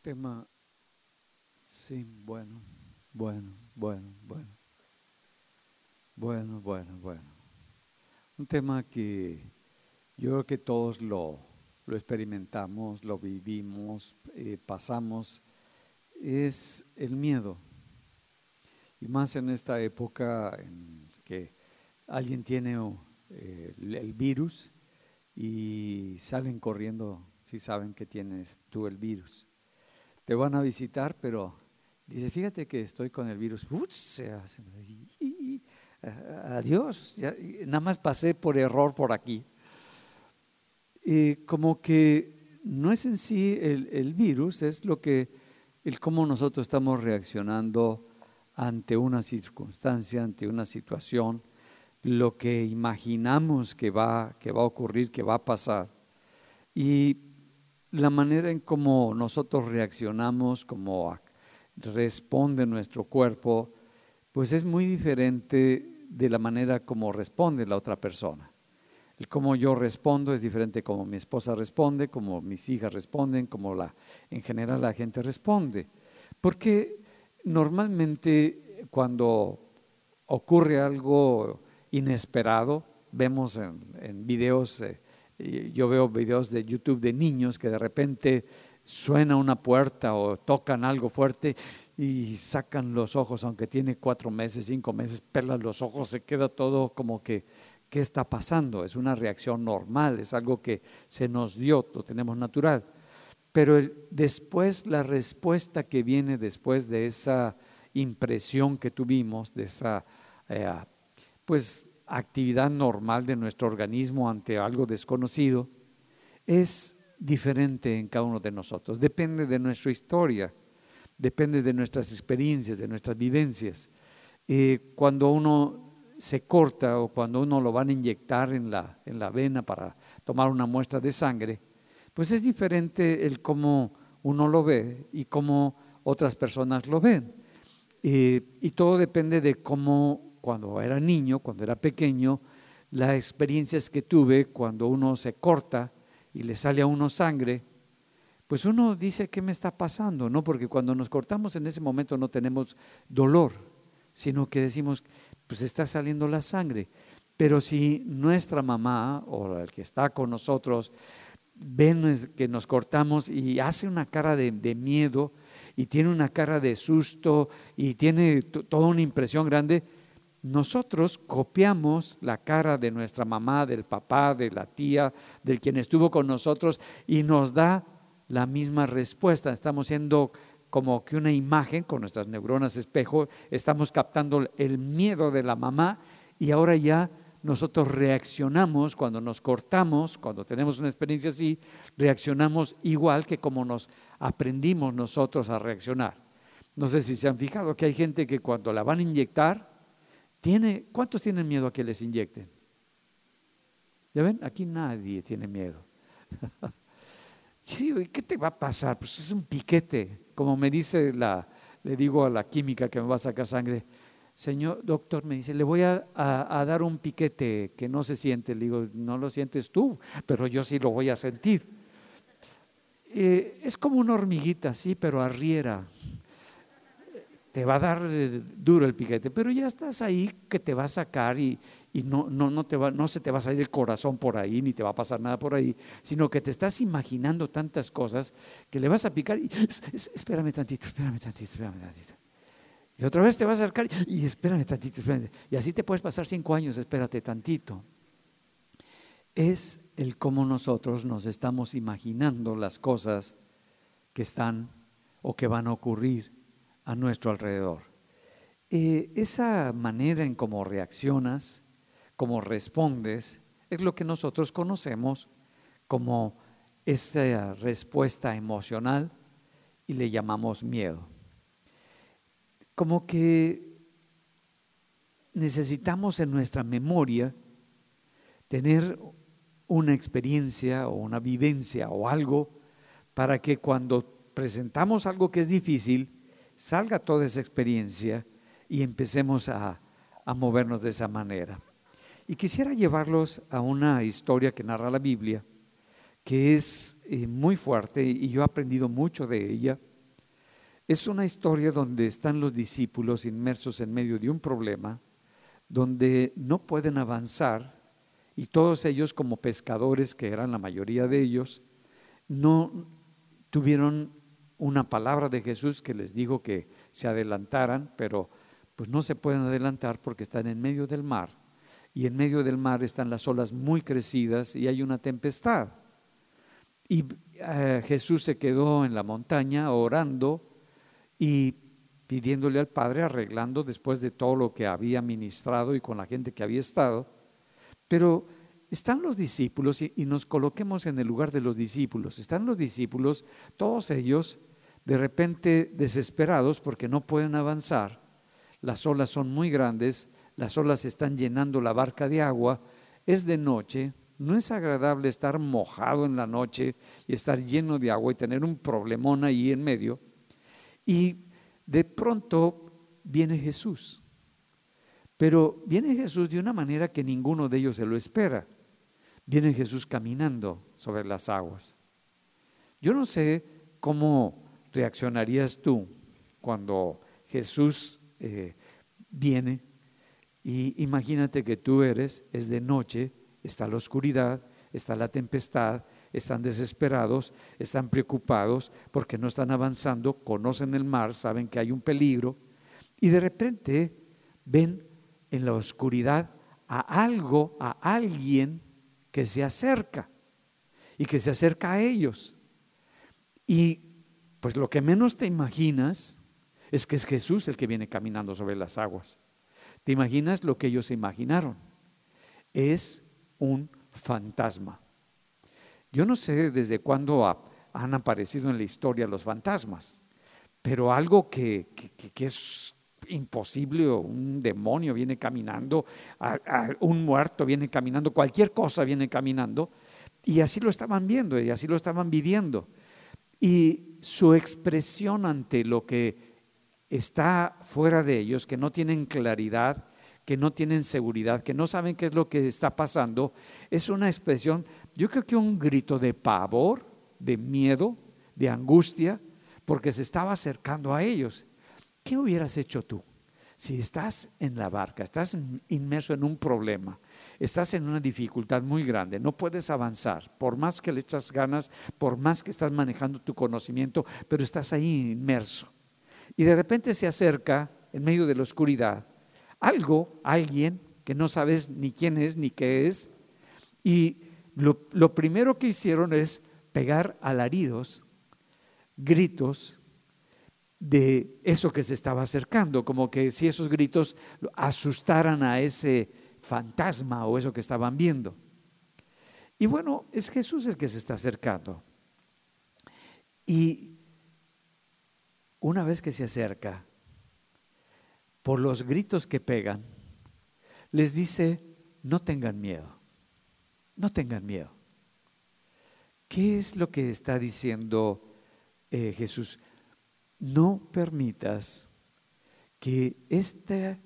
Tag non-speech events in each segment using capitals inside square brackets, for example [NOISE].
tema, sí, bueno, bueno, bueno, bueno. Bueno, bueno, bueno. Un tema que yo creo que todos lo, lo experimentamos, lo vivimos, eh, pasamos, es el miedo. Y más en esta época en que alguien tiene eh, el virus y salen corriendo si saben que tienes tú el virus. Te van a visitar, pero dice, fíjate que estoy con el virus. adiós, nada más pasé por error por aquí. Y como que no es en sí el, el virus, es lo que, el cómo nosotros estamos reaccionando ante una circunstancia, ante una situación, lo que imaginamos que va, que va a ocurrir, que va a pasar. Y la manera en cómo nosotros reaccionamos, cómo responde nuestro cuerpo, pues es muy diferente de la manera como responde la otra persona. El cómo yo respondo es diferente como mi esposa responde, como mis hijas responden, como la, en general la gente responde. Porque normalmente cuando ocurre algo inesperado, vemos en, videos eh, yo veo videos de YouTube de niños que de repente suena una puerta o tocan algo fuerte y sacan los ojos, aunque tiene cuatro meses, cinco meses, pelan los ojos, se queda todo como que, ¿qué está pasando? Es una reacción normal, es algo que se nos dio, lo tenemos natural. Pero después, la respuesta que viene después de esa impresión que tuvimos, de esa, eh, pues actividad normal de nuestro organismo ante algo desconocido, es diferente en cada uno de nosotros. Depende de nuestra historia, depende de nuestras experiencias, de nuestras vivencias. Eh, cuando uno se corta o cuando uno lo van a inyectar en la, en la vena para tomar una muestra de sangre, pues es diferente el cómo uno lo ve y cómo otras personas lo ven. Eh, y todo depende de cómo cuando era niño, cuando era pequeño, las experiencias que tuve cuando uno se corta y le sale a uno sangre, pues uno dice, ¿qué me está pasando? No, porque cuando nos cortamos en ese momento no tenemos dolor, sino que decimos, pues está saliendo la sangre. Pero si nuestra mamá o el que está con nosotros ven que nos cortamos y hace una cara de miedo y tiene una cara de susto y tiene toda una impresión grande, nosotros copiamos la cara de nuestra mamá, del papá, de la tía, del quien estuvo con nosotros y nos da la misma respuesta. Estamos siendo como que una imagen con nuestras neuronas espejo, estamos captando el miedo de la mamá y ahora ya nosotros reaccionamos cuando nos cortamos, cuando tenemos una experiencia así, reaccionamos igual que como nos aprendimos nosotros a reaccionar. No sé si se han fijado que hay gente que cuando la van a inyectar, ¿Tiene, ¿Cuántos tienen miedo a que les inyecten? ¿Ya ven? Aquí nadie tiene miedo. [LAUGHS] ¿y qué te va a pasar? Pues es un piquete. Como me dice la, le digo a la química que me va a sacar sangre, señor doctor, me dice, le voy a, dar un piquete que no se siente. Le digo, no lo sientes tú, pero yo sí lo voy a sentir. Eh, es como una hormiguita, sí, pero arriera te va a dar eh, duro el piquete, pero ya estás ahí que te va a sacar y, no, no, no, te va, no se te va a salir el corazón por ahí, ni te va a pasar nada por ahí, sino que te estás imaginando tantas cosas que le vas a picar y espérame tantito, espérame tantito, espérame tantito. Y otra vez te vas a acercar y espérame tantito, espérame. Y así te puedes pasar cinco años, espérate tantito. Es el cómo nosotros nos estamos imaginando las cosas que están o que van a ocurrir a nuestro alrededor. Eh, esa manera en cómo reaccionas, cómo respondes, es lo que nosotros conocemos como esa respuesta emocional y le llamamos miedo. Como que necesitamos en nuestra memoria tener una experiencia o una vivencia o algo para que cuando presentamos algo que es difícil, salga toda esa experiencia y empecemos a, movernos de esa manera. Y quisiera llevarlos a una historia que narra la Biblia, que es eh, muy fuerte y yo he aprendido mucho de ella. Es una historia donde están los discípulos inmersos en medio de un problema, donde no pueden avanzar y todos ellos como pescadores, que eran la mayoría de ellos, no tuvieron una palabra de Jesús que les dijo que se adelantaran, pero pues no se pueden adelantar porque están en medio del mar y en medio del mar están las olas muy crecidas y hay una tempestad. Y eh, Jesús se quedó en la montaña orando y pidiéndole al Padre, arreglando después de todo lo que había ministrado y con la gente que había estado. Pero están los discípulos y, y nos coloquemos en el lugar de los discípulos. Están los discípulos, todos ellos de repente desesperados porque no pueden avanzar. Las olas son muy grandes, las olas están llenando la barca de agua, es de noche, no es agradable estar mojado en la noche y estar lleno de agua y tener un problemón ahí en medio. Y de pronto viene Jesús. Pero viene Jesús de una manera que ninguno de ellos se lo espera. Viene Jesús caminando sobre las aguas. Yo no sé cómo reaccionarías tú cuando Jesús eh, viene y imagínate que tú eres, es de noche, está la oscuridad, está la tempestad, están desesperados, están preocupados porque no están avanzando, conocen el mar, saben que hay un peligro y de repente ven en la oscuridad a algo, a alguien que se acerca y que se acerca a ellos. Y pues lo que menos te imaginas es que es Jesús el que viene caminando sobre las aguas. ¿Te imaginas lo que ellos imaginaron? Es un fantasma. Yo no sé desde cuándo han aparecido en la historia los fantasmas, pero algo que, es imposible, o un demonio viene caminando, un muerto viene caminando, cualquier cosa viene caminando, y así lo estaban viendo y así lo estaban viviendo. Y su expresión ante lo que está fuera de ellos, que no tienen claridad, que no tienen seguridad, que no saben qué es lo que está pasando, es una expresión, yo creo que un grito de pavor, de miedo, de angustia, porque se estaba acercando a ellos. ¿Qué hubieras hecho tú? Si estás en la barca, estás inmerso en un problema, estás en una dificultad muy grande, no puedes avanzar, por más que le echas ganas, por más que estás manejando tu conocimiento, pero estás ahí inmerso. Y de repente se acerca en medio de la oscuridad algo, alguien que no sabes ni quién es ni qué es. Y lo, primero que hicieron es pegar alaridos, gritos de eso que se estaba acercando, como que si esos gritos asustaran a ese fantasma o eso que estaban viendo. Y bueno, es Jesús el que se está acercando. Y una vez que se acerca, por los gritos que pegan, les dice, no tengan miedo, no tengan miedo. ¿Qué es lo que está diciendo eh, Jesús? No permitas que este,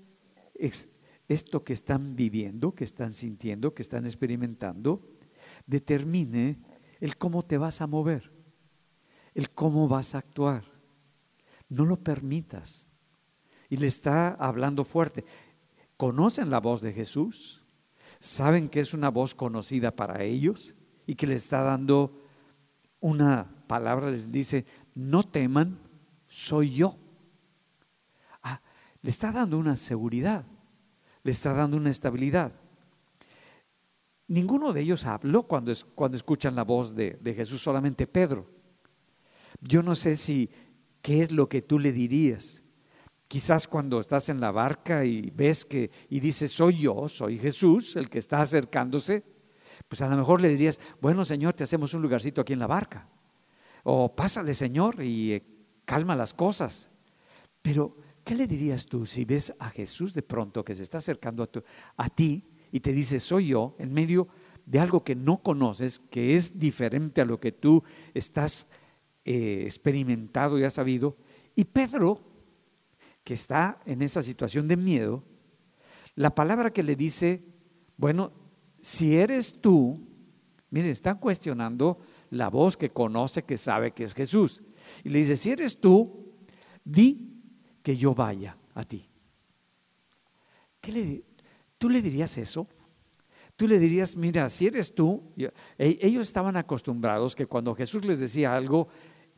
esto que están viviendo, que están sintiendo, que están experimentando, determine el cómo te vas a mover, el cómo vas a actuar. No lo permitas. Y le está hablando fuerte. ¿Conocen la voz de Jesús? ¿Saben que es una voz conocida para ellos? Y que le está dando una palabra, les dice, no teman, soy yo. Ah, le está dando una seguridad, le está dando una estabilidad. Ninguno de ellos habló cuando, cuando escuchan la voz de, de Jesús, solamente Pedro. Yo no sé si ¿qué es lo que tú le dirías? Quizás cuando estás en la barca y ves que y dices, soy yo, soy Jesús, el que está acercándose, pues a lo mejor le dirías, bueno Señor, te hacemos un lugarcito aquí en la barca. O pásale Señor y eh, calma las cosas. Pero, ¿qué le dirías tú si ves a Jesús de pronto que se está acercando a, a ti y te dice, soy yo, en medio de algo que no conoces, que es diferente a lo que tú estás eh, experimentado y ha sabido. Y Pedro, que está en esa situación de miedo, la palabra que le dice, bueno, si eres tú, miren, están cuestionando la voz que conoce, que sabe que es Jesús. Y le dice, si eres tú, di que yo vaya a ti. ¿Qué le, ¿Tú le dirías eso? Tú le dirías, mira, si eres tú, e, ellos estaban acostumbrados que cuando Jesús les decía algo,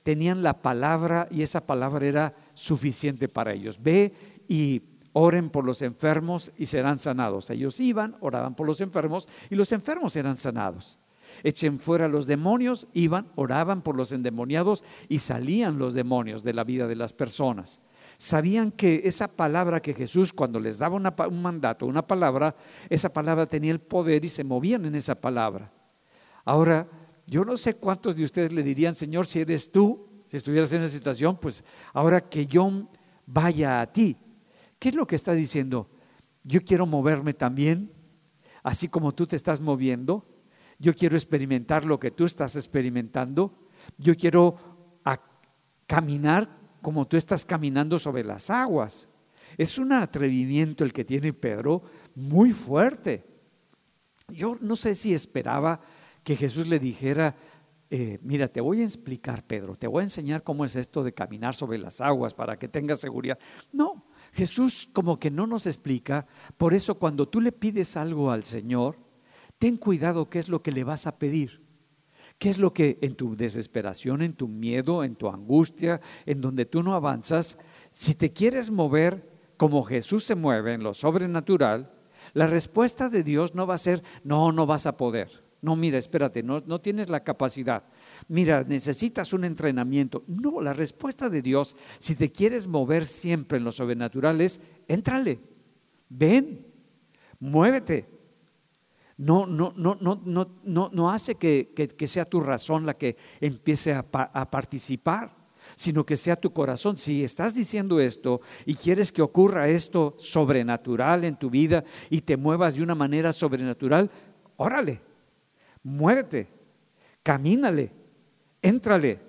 tenían la palabra y esa palabra era suficiente para ellos. Ve y oren por los enfermos y serán sanados. Ellos iban, oraban por los enfermos y los enfermos eran sanados. Echen fuera los demonios, iban, oraban por los endemoniados y salían los demonios de la vida de las personas sabían que esa palabra que Jesús cuando les daba un mandato, una palabra, esa palabra tenía el poder y se movían en esa palabra. Ahora, yo no sé cuántos de ustedes le dirían, Señor, si eres tú, si estuvieras en esa situación, pues ahora que yo vaya a ti. ¿Qué es lo que está diciendo? Yo quiero moverme también, así como tú te estás moviendo. Yo quiero experimentar lo que tú estás experimentando. Yo quiero caminar como tú estás caminando sobre las aguas. Es un atrevimiento el que tiene Pedro muy fuerte. Yo no sé si esperaba que Jesús le dijera, eh, mira, te voy a explicar, Pedro, te voy a enseñar cómo es esto de caminar sobre las aguas para que tengas seguridad. No, Jesús como que no nos explica. Por eso cuando tú le pides algo al Señor, ten cuidado qué es lo que le vas a pedir. ¿Qué es lo que en tu desesperación, en tu miedo, en tu angustia, en donde tú no avanzas, si te quieres mover como Jesús se mueve en lo sobrenatural, la respuesta de Dios no va a ser, no, no vas a poder. No, mira, espérate, no, no tienes la capacidad. Mira, necesitas un entrenamiento. No, la respuesta de Dios, si te quieres mover siempre en lo sobrenatural, es, éntrale, ven, muévete, no, no, no, no, no, no, no hace que, sea tu razón la que empiece a, a participar, sino que sea tu corazón. Si estás diciendo esto y quieres que ocurra esto sobrenatural en tu vida y te muevas de una manera sobrenatural, órale, muévete, camínale, éntrale.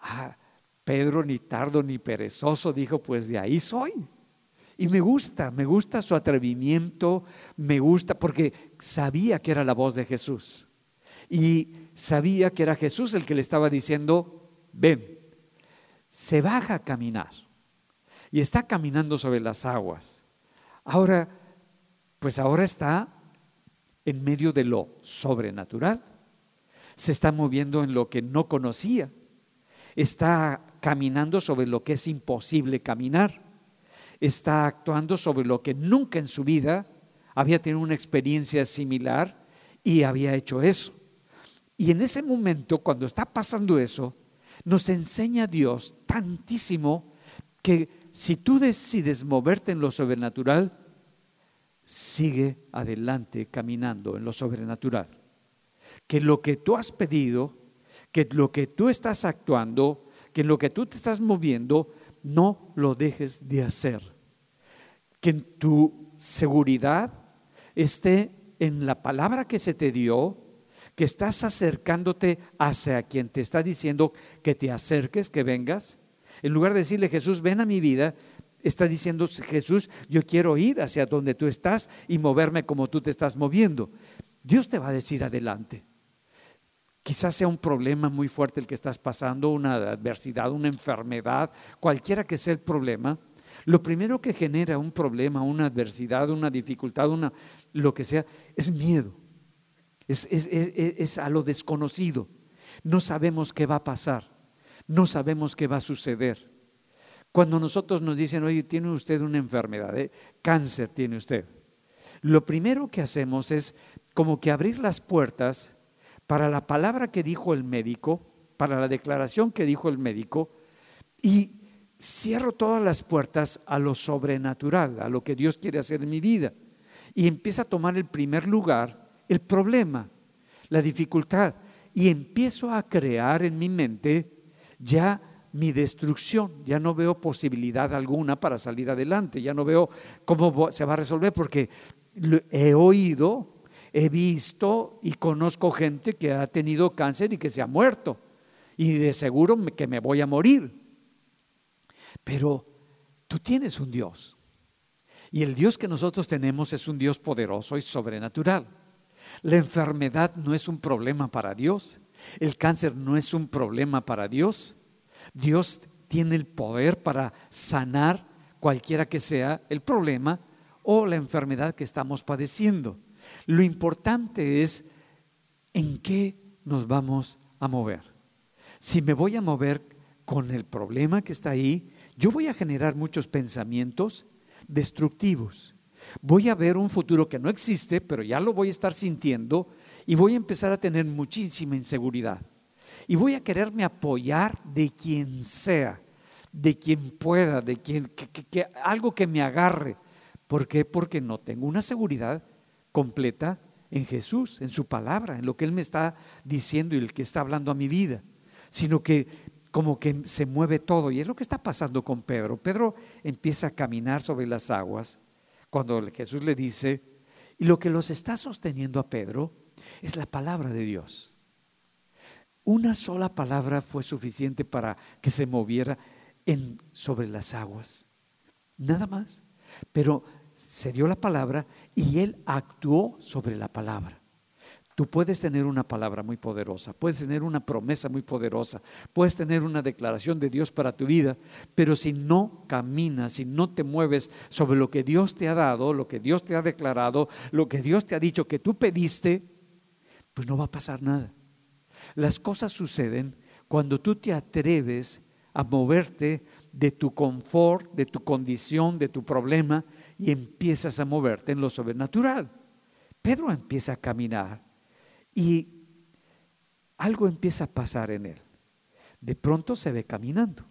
Ah, Pedro ni tardo ni perezoso dijo, pues de ahí soy. Y me gusta, me gusta su atrevimiento, me gusta porque sabía que era la voz de Jesús. Y sabía que era Jesús el que le estaba diciendo, ven, se baja a caminar. Y está caminando sobre las aguas. Ahora, pues ahora está en medio de lo sobrenatural. Se está moviendo en lo que no conocía. Está caminando sobre lo que es imposible caminar está actuando sobre lo que nunca en su vida había tenido una experiencia similar y había hecho eso. Y en ese momento, cuando está pasando eso, nos enseña Dios tantísimo que si tú decides moverte en lo sobrenatural, sigue adelante caminando en lo sobrenatural. Que lo que tú has pedido, que lo que tú estás actuando, que lo que tú te estás moviendo, no lo dejes de hacer. Que en tu seguridad esté en la palabra que se te dio, que estás acercándote hacia quien te está diciendo que te acerques, que vengas. En lugar de decirle, Jesús, ven a mi vida, está diciendo, Jesús, yo quiero ir hacia donde tú estás y moverme como tú te estás moviendo. Dios te va a decir adelante. Quizás sea un problema muy fuerte el que estás pasando, una adversidad, una enfermedad, cualquiera que sea el problema. Lo primero que genera un problema, una adversidad, una dificultad, una, lo que sea, es miedo. Es, es a lo desconocido. No sabemos qué va a pasar. No sabemos qué va a suceder. Cuando nosotros nos dicen, oye, tiene usted una enfermedad, ¿eh? cáncer tiene usted. Lo primero que hacemos es como que abrir las puertas para la palabra que dijo el médico, para la declaración que dijo el médico, y cierro todas las puertas a lo sobrenatural, a lo que Dios quiere hacer en mi vida. Y empieza a tomar el primer lugar el problema, la dificultad, y empiezo a crear en mi mente ya mi destrucción, ya no veo posibilidad alguna para salir adelante, ya no veo cómo se va a resolver porque he oído he visto y conozco gente que ha tenido cáncer y que se ha muerto. Y de seguro que me voy a morir. Pero tú tienes un Dios. Y el Dios que nosotros tenemos es un Dios poderoso y sobrenatural. La enfermedad no es un problema para Dios. El cáncer no es un problema para Dios. Dios tiene el poder para sanar cualquiera que sea el problema o la enfermedad que estamos padeciendo. Lo importante es en qué nos vamos a mover. Si me voy a mover con el problema que está ahí, yo voy a generar muchos pensamientos destructivos. Voy a ver un futuro que no existe, pero ya lo voy a estar sintiendo y voy a empezar a tener muchísima inseguridad. Y voy a quererme apoyar de quien sea, de quien pueda, de quien, que, algo que me agarre. ¿Por qué? Porque no tengo una seguridad completa en Jesús, en su palabra, en lo que Él me está diciendo y el que está hablando a mi vida, sino que como que se mueve todo. Y es lo que está pasando con Pedro. Pedro empieza a caminar sobre las aguas cuando Jesús le dice, y lo que los está sosteniendo a Pedro es la palabra de Dios. Una sola palabra fue suficiente para que se moviera en, sobre las aguas. Nada más. Pero se dio la palabra y él actuó sobre la palabra. Tú puedes tener una palabra muy poderosa, puedes tener una promesa muy poderosa, puedes tener una declaración de Dios para tu vida, pero si no caminas, si no te mueves sobre lo que Dios te ha dado, lo que Dios te ha declarado, lo que Dios te ha dicho que tú pediste, pues no va a pasar nada. Las cosas suceden cuando tú te atreves a moverte de tu confort, de tu condición, de tu problema, y empiezas a moverte en lo sobrenatural. Pedro empieza a caminar y algo empieza a pasar en él. De pronto se ve caminando.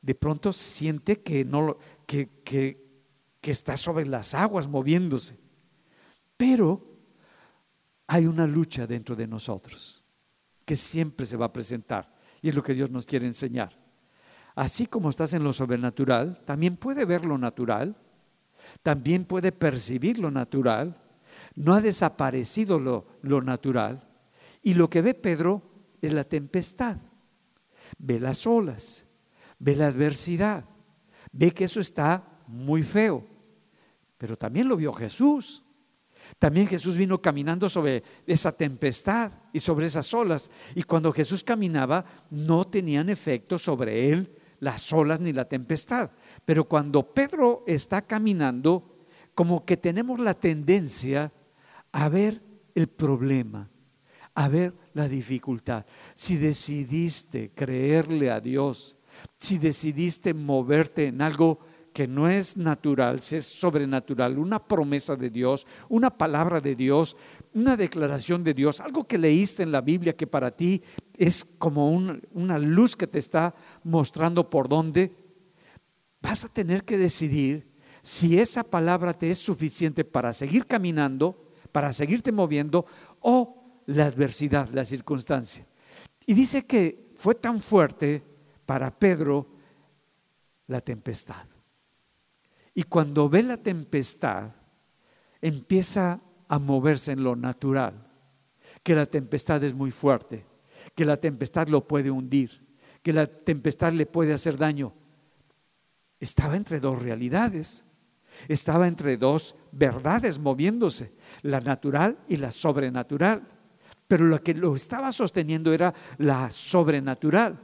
De pronto siente que, no, que, que, que está sobre las aguas moviéndose. Pero hay una lucha dentro de nosotros que siempre se va a presentar. Y es lo que Dios nos quiere enseñar. Así como estás en lo sobrenatural, también puede ver lo natural, también puede percibir lo natural, no ha desaparecido lo, lo natural. Y lo que ve Pedro es la tempestad, ve las olas, ve la adversidad, ve que eso está muy feo. Pero también lo vio Jesús. También Jesús vino caminando sobre esa tempestad y sobre esas olas. Y cuando Jesús caminaba, no tenían efecto sobre él las olas ni la tempestad. Pero cuando Pedro está caminando, como que tenemos la tendencia a ver el problema, a ver la dificultad. Si decidiste creerle a Dios, si decidiste moverte en algo que no es natural, si es sobrenatural, una promesa de Dios, una palabra de Dios, una declaración de Dios, algo que leíste en la Biblia que para ti es como una luz que te está mostrando por dónde, vas a tener que decidir si esa palabra te es suficiente para seguir caminando para seguirte moviendo o la adversidad, la circunstancia. Y dice que fue tan fuerte para Pedro la tempestad. Y cuando ve la tempestad, empieza a moverse en lo natural, que la tempestad es muy fuerte, que la tempestad lo puede hundir, que la tempestad le puede hacer daño. Estaba entre dos realidades. Estaba entre dos verdades moviéndose, la natural y la sobrenatural. Pero lo que lo estaba sosteniendo era la sobrenatural.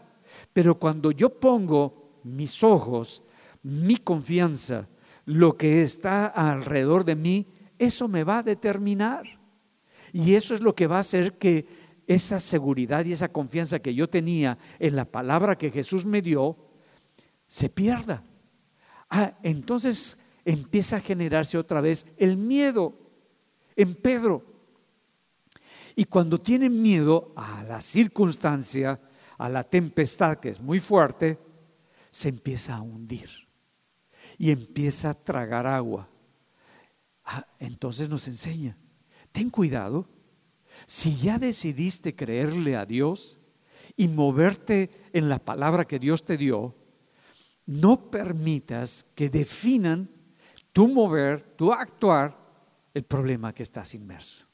Pero cuando yo pongo mis ojos, mi confianza, lo que está alrededor de mí, eso me va a determinar. Y eso es lo que va a hacer que esa seguridad y esa confianza que yo tenía en la palabra que Jesús me dio, se pierda. Ah, entonces empieza a generarse otra vez el miedo en Pedro. Y cuando tiene miedo a la circunstancia, a la tempestad que es muy fuerte, se empieza a hundir y empieza a tragar agua. Ah, entonces nos enseña, ten cuidado, si ya decidiste creerle a Dios y moverte en la palabra que Dios te dio, no permitas que definan tu mover, tu actuar, el problema que estás inmerso,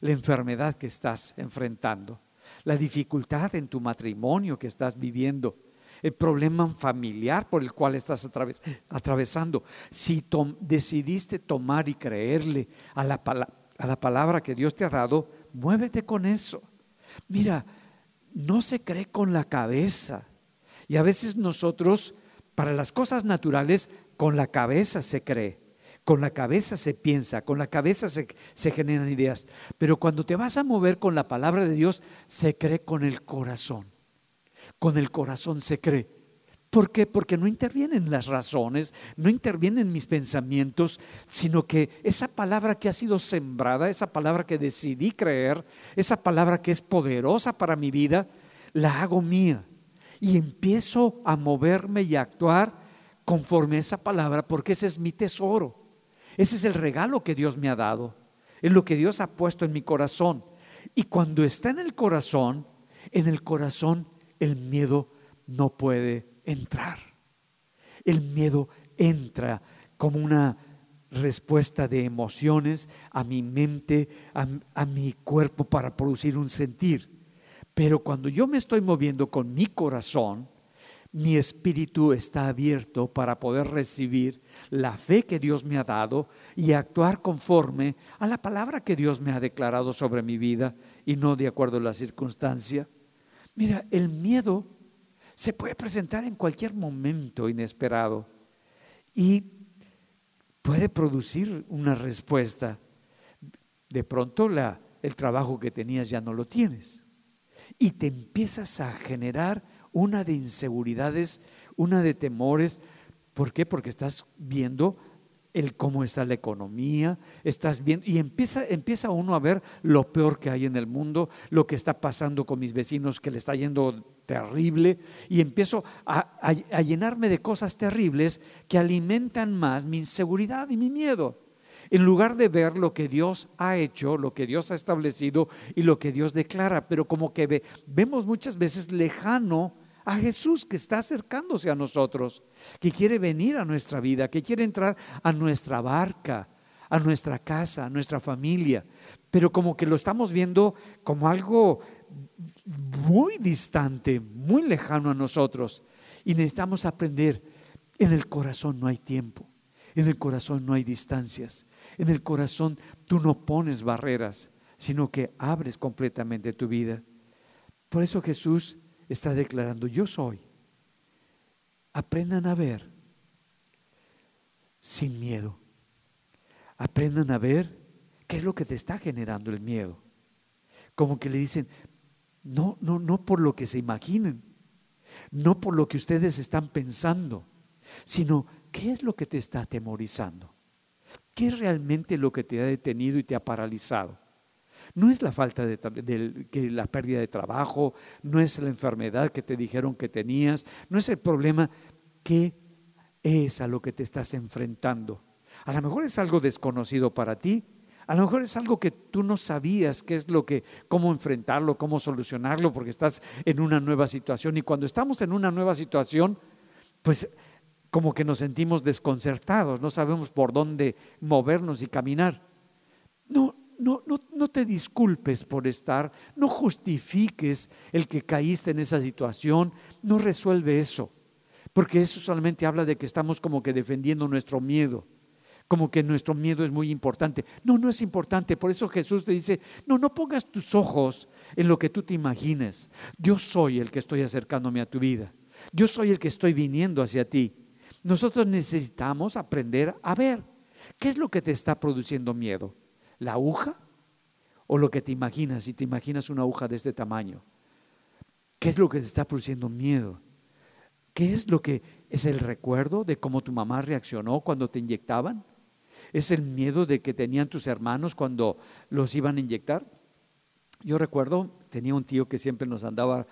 la enfermedad que estás enfrentando, la dificultad en tu matrimonio que estás viviendo, el problema familiar por el cual estás atravesando. Si decidiste tomar y creerle a la, a la palabra que Dios te ha dado, muévete con eso. Mira, no se cree con la cabeza Y a veces nosotros, para las cosas naturales, con la cabeza se cree, con la cabeza se piensa, con la cabeza se, se, generan ideas. Pero cuando te vas a mover con la palabra de Dios, se cree con el corazón. Con el corazón se cree. ¿Por qué? Porque no intervienen las razones, no intervienen mis pensamientos, sino que esa palabra que ha sido sembrada, esa palabra que decidí creer, esa palabra que es poderosa para mi vida, la hago mía. Y empiezo a moverme y a actuar conforme a esa palabra, porque ese es mi tesoro. Ese es el regalo que Dios me ha dado. Es lo que Dios ha puesto en mi corazón. Y cuando está en el corazón, en el corazón el miedo no puede entrar. El miedo entra como una respuesta de emociones a mi mente, a, mi cuerpo para producir un sentir. Pero cuando yo me estoy moviendo con mi corazón, mi espíritu está abierto para poder recibir la fe que Dios me ha dado y actuar conforme a la palabra que Dios me ha declarado sobre mi vida y no de acuerdo a la circunstancia. Mira, el miedo se puede presentar en cualquier momento inesperado y puede producir una respuesta. De pronto la, el trabajo que tenías ya no lo tienes y te empiezas a generar una de inseguridades, una de temores. ¿Por qué? Porque estás viendo el cómo está la economía, estás viendo, y empieza, empieza uno a ver lo peor que hay en el mundo, lo que está pasando con mis vecinos que le está yendo terrible, y empiezo a, a llenarme de cosas terribles que alimentan más mi inseguridad y mi miedo. En lugar de ver lo que Dios ha hecho, lo que Dios ha establecido y lo que Dios declara, pero como que ve, vemos muchas veces lejano a Jesús que está acercándose a nosotros, que quiere venir a nuestra vida, que quiere entrar a nuestra barca, a nuestra casa, a nuestra familia, pero como que lo estamos viendo como algo muy distante, muy lejano a nosotros. Y necesitamos aprender, en el corazón no hay tiempo, en el corazón no hay distancias, en el corazón tú no pones barreras, sino que abres completamente tu vida. Por eso Jesús está declarando, yo soy. Aprendan a ver sin miedo. Aprendan a ver qué es lo que te está generando el miedo. Como que le dicen, no, no, no por lo que se imaginen, no por lo que ustedes están pensando, sino qué es lo que te está atemorizando. ¿Qué es realmente lo que te ha detenido y te ha paralizado? No es la falta de, la pérdida de trabajo, no es la enfermedad que te dijeron que tenías, no es el problema que es a lo que te estás enfrentando. A lo mejor es algo desconocido para ti, a lo mejor es algo que tú no sabías qué es lo que, cómo enfrentarlo, cómo solucionarlo, porque estás en una nueva situación. Y cuando estamos en una nueva situación, pues como que nos sentimos desconcertados, no sabemos por dónde movernos y caminar. No, no, no, no, te disculpes por estar, no justifiques el que caíste en esa situación, no resuelve eso, porque eso solamente habla de que estamos como que defendiendo nuestro miedo, como que nuestro miedo es muy importante. No, no es importante, por eso Jesús te dice, no, no pongas tus ojos en lo que tú te imagines, yo soy el que estoy acercándome a tu vida, yo soy el que estoy viniendo hacia ti. Nosotros necesitamos aprender a ver qué es lo que te está produciendo miedo la aguja o lo que te imaginas, si te imaginas una aguja de este tamaño. ¿Qué es lo que te está produciendo miedo? ¿Qué es lo que es el recuerdo de cómo tu mamá reaccionó cuando te inyectaban? ¿Es el miedo de que tenían tus hermanos cuando los iban a inyectar? Yo recuerdo, tenía un tío que siempre nos andaba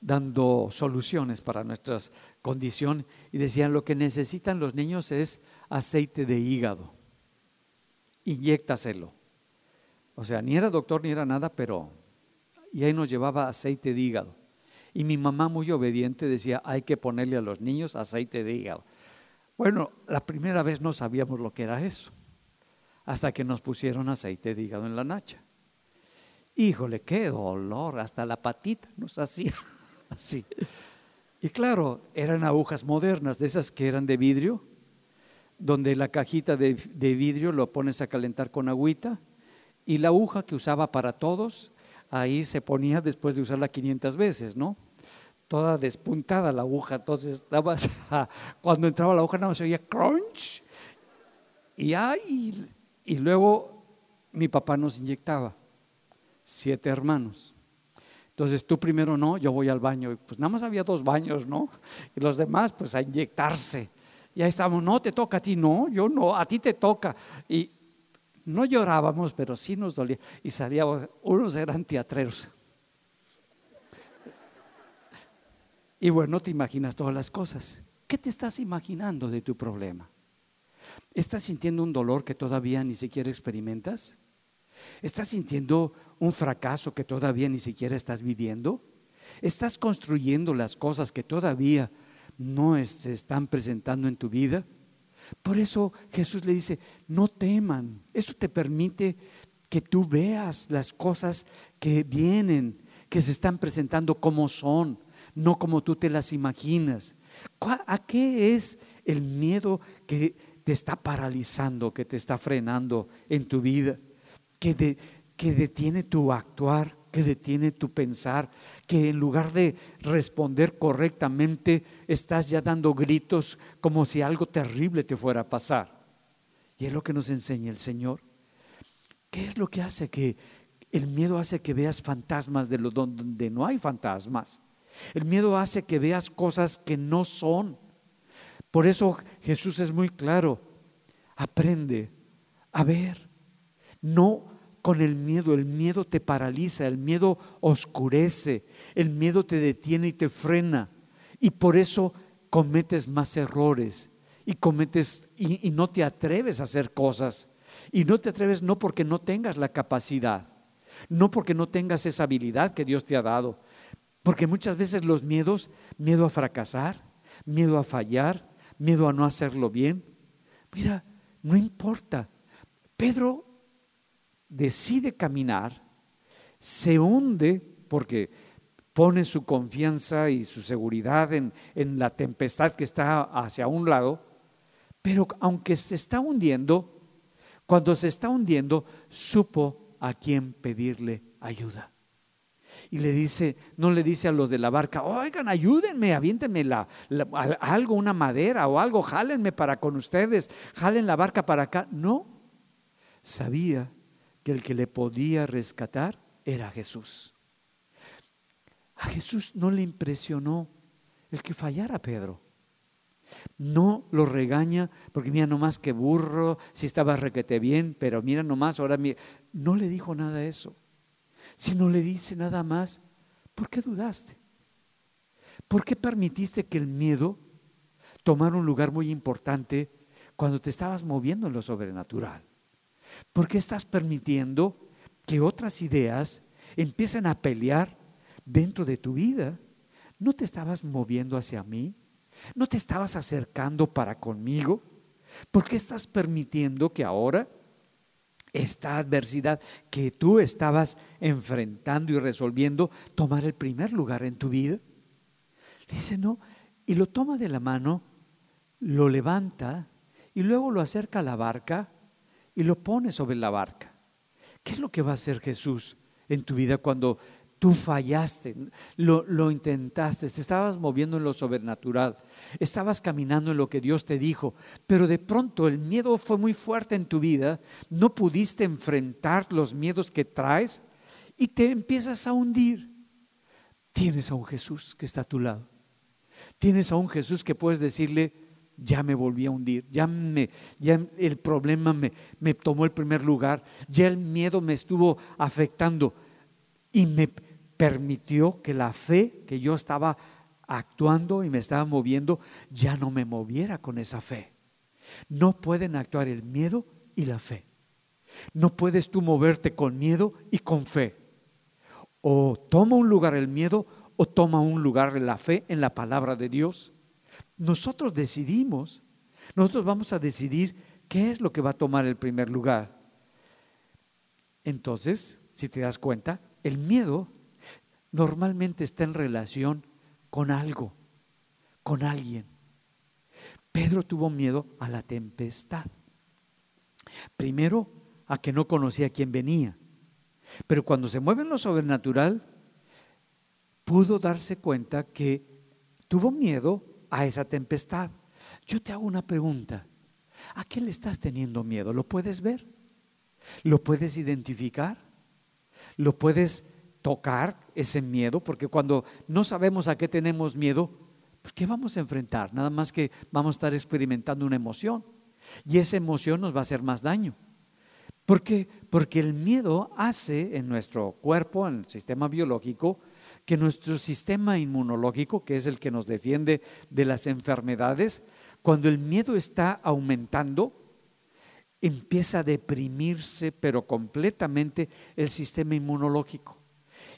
dando soluciones para nuestra condición y decían lo que necesitan los niños es aceite de hígado. Inyéctaselo. O sea, ni era doctor ni era nada, pero y ahí nos llevaba aceite de hígado. Y mi mamá muy obediente decía, hay que ponerle a los niños aceite de hígado. Bueno, la primera vez no sabíamos lo que era eso, hasta que nos pusieron aceite de hígado en la nacha. Híjole, qué dolor, hasta la patita nos hacía [LAUGHS] así. Y claro, eran agujas modernas, de esas que eran de vidrio, donde la cajita de, de vidrio lo pones a calentar con agüita y la aguja que usaba para todos, ahí se ponía después de usarla 500 veces, ¿no? toda despuntada la aguja, entonces [LAUGHS] cuando entraba la aguja nada más se oía crunch y ay, y luego mi papá nos inyectaba, siete hermanos. Entonces tú primero no, yo voy al baño. Pues nada más había dos baños, ¿no? Y los demás, pues a inyectarse. Y ahí estábamos, no, te toca a ti, no, yo no, a ti te toca. Y no llorábamos, pero sí nos dolía. Y salíamos, unos eran teatreros. Y bueno, te imaginas todas las cosas. ¿Qué te estás imaginando de tu problema? ¿Estás sintiendo un dolor que todavía ni siquiera experimentas? ¿Estás sintiendo un fracaso que todavía ni siquiera estás viviendo? ¿Estás construyendo las cosas que todavía no se están presentando en tu vida? Por eso Jesús le dice, no teman. Eso te permite que tú veas las cosas que vienen, que se están presentando como son, no como tú te las imaginas. ¿A qué es el miedo que te está paralizando, que te está frenando en tu vida? Que, que detiene tu actuar, que detiene tu pensar, que en lugar de responder correctamente, estás ya dando gritos como si algo terrible te fuera a pasar. Y es lo que nos enseña el Señor. ¿Qué es lo que hace que el miedo hace que veas fantasmas de lo donde no hay fantasmas? El miedo hace que veas cosas que no son. Por eso Jesús es muy claro. Aprende a ver. No con el miedo. El miedo te paraliza, el miedo oscurece, el miedo te detiene y te frena. Y por eso cometes más errores y cometes y, no te atreves a hacer cosas. Y no te atreves no porque no tengas la capacidad, no porque no tengas esa habilidad que Dios te ha dado, porque muchas veces los miedos, miedo a fracasar, miedo a fallar, miedo a no hacerlo bien. Mira, no importa. Pedro decide caminar, se hunde porque pone su confianza y su seguridad en, la tempestad que está hacia un lado, pero aunque se está hundiendo, cuando se está hundiendo, supo a quién pedirle ayuda. Y le dice, no le dice a los de la barca, oigan, ayúdenme, aviéntenme la, algo, una madera o algo, jálenme para con ustedes, jalen la barca para acá. No, sabía el que le podía rescatar era Jesús. A Jesús no le impresionó el que fallara Pedro. No lo regaña porque mira nomás que burro, si estaba requete bien, pero mira nomás, ahora mira. No le dijo nada eso, sino le dice nada más, ¿por qué dudaste? ¿Por qué permitiste que el miedo tomara un lugar muy importante cuando te estabas moviendo en lo sobrenatural? ¿Por qué estás permitiendo que otras ideas empiecen a pelear dentro de tu vida? ¿No te estabas moviendo hacia mí? ¿No te estabas acercando para conmigo? ¿Por qué estás permitiendo que ahora esta adversidad que tú estabas enfrentando y resolviendo tomar el primer lugar en tu vida? Dice, no, y lo toma de la mano, lo levanta y luego lo acerca a la barca y lo pones sobre la barca. ¿Qué es lo que va a hacer Jesús en tu vida cuando tú fallaste, lo, lo, intentaste, te estabas moviendo en lo sobrenatural, estabas caminando en lo que Dios te dijo, pero de pronto el miedo fue muy fuerte en tu vida, no pudiste enfrentar los miedos que traes y te empiezas a hundir. Tienes a un Jesús que está a tu lado. Tienes a un Jesús que puedes decirle, ya me volví a hundir, ya, me, ya el problema me, me tomó el primer lugar, ya el miedo me estuvo afectando y me permitió que la fe que yo estaba actuando y me estaba moviendo, ya no me moviera con esa fe. No pueden actuar el miedo y la fe. No puedes tú moverte con miedo y con fe. O toma un lugar el miedo o toma un lugar la fe en la palabra de Dios. Nosotros decidimos, nosotros vamos a decidir qué es lo que va a tomar el primer lugar. Entonces, si te das cuenta, el miedo normalmente está en relación con algo, con alguien. Pedro tuvo miedo a la tempestad. Primero, a que no conocía quién venía. Pero cuando se mueve en lo sobrenatural, pudo darse cuenta que tuvo miedo a esa tempestad. Yo te hago una pregunta. ¿A qué le estás teniendo miedo? ¿Lo puedes ver? ¿Lo puedes identificar? ¿Lo puedes tocar ese miedo? Porque cuando no sabemos a qué tenemos miedo, pues ¿qué vamos a enfrentar? Nada más que vamos a estar experimentando una emoción. Y esa emoción nos va a hacer más daño. ¿Por qué? Porque el miedo hace en nuestro cuerpo, en el sistema biológico, que nuestro sistema inmunológico, que es el que nos defiende de las enfermedades, cuando el miedo está aumentando, empieza a deprimirse, pero completamente el sistema inmunológico.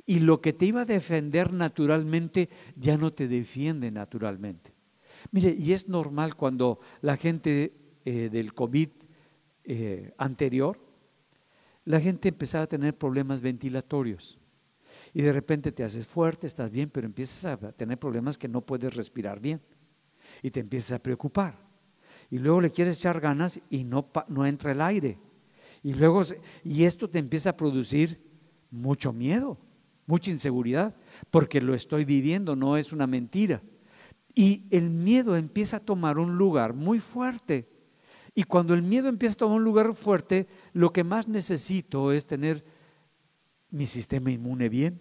Y lo que te iba a defender naturalmente ya no te defiende naturalmente. Mire, y es normal cuando la gente eh, del COVID eh, anterior, la gente empezaba a tener problemas ventilatorios. Y de repente te haces fuerte, estás bien, pero empiezas a tener problemas que no puedes respirar bien. Y te empiezas a preocupar. Y luego le quieres echar ganas y no, no entra el aire. Y luego, y esto te empieza a producir mucho miedo, mucha inseguridad, porque lo estoy viviendo, no es una mentira. Y el miedo empieza a tomar un lugar muy fuerte. Y cuando el miedo empieza a tomar un lugar fuerte, lo que más necesito es tener mi sistema inmune bien.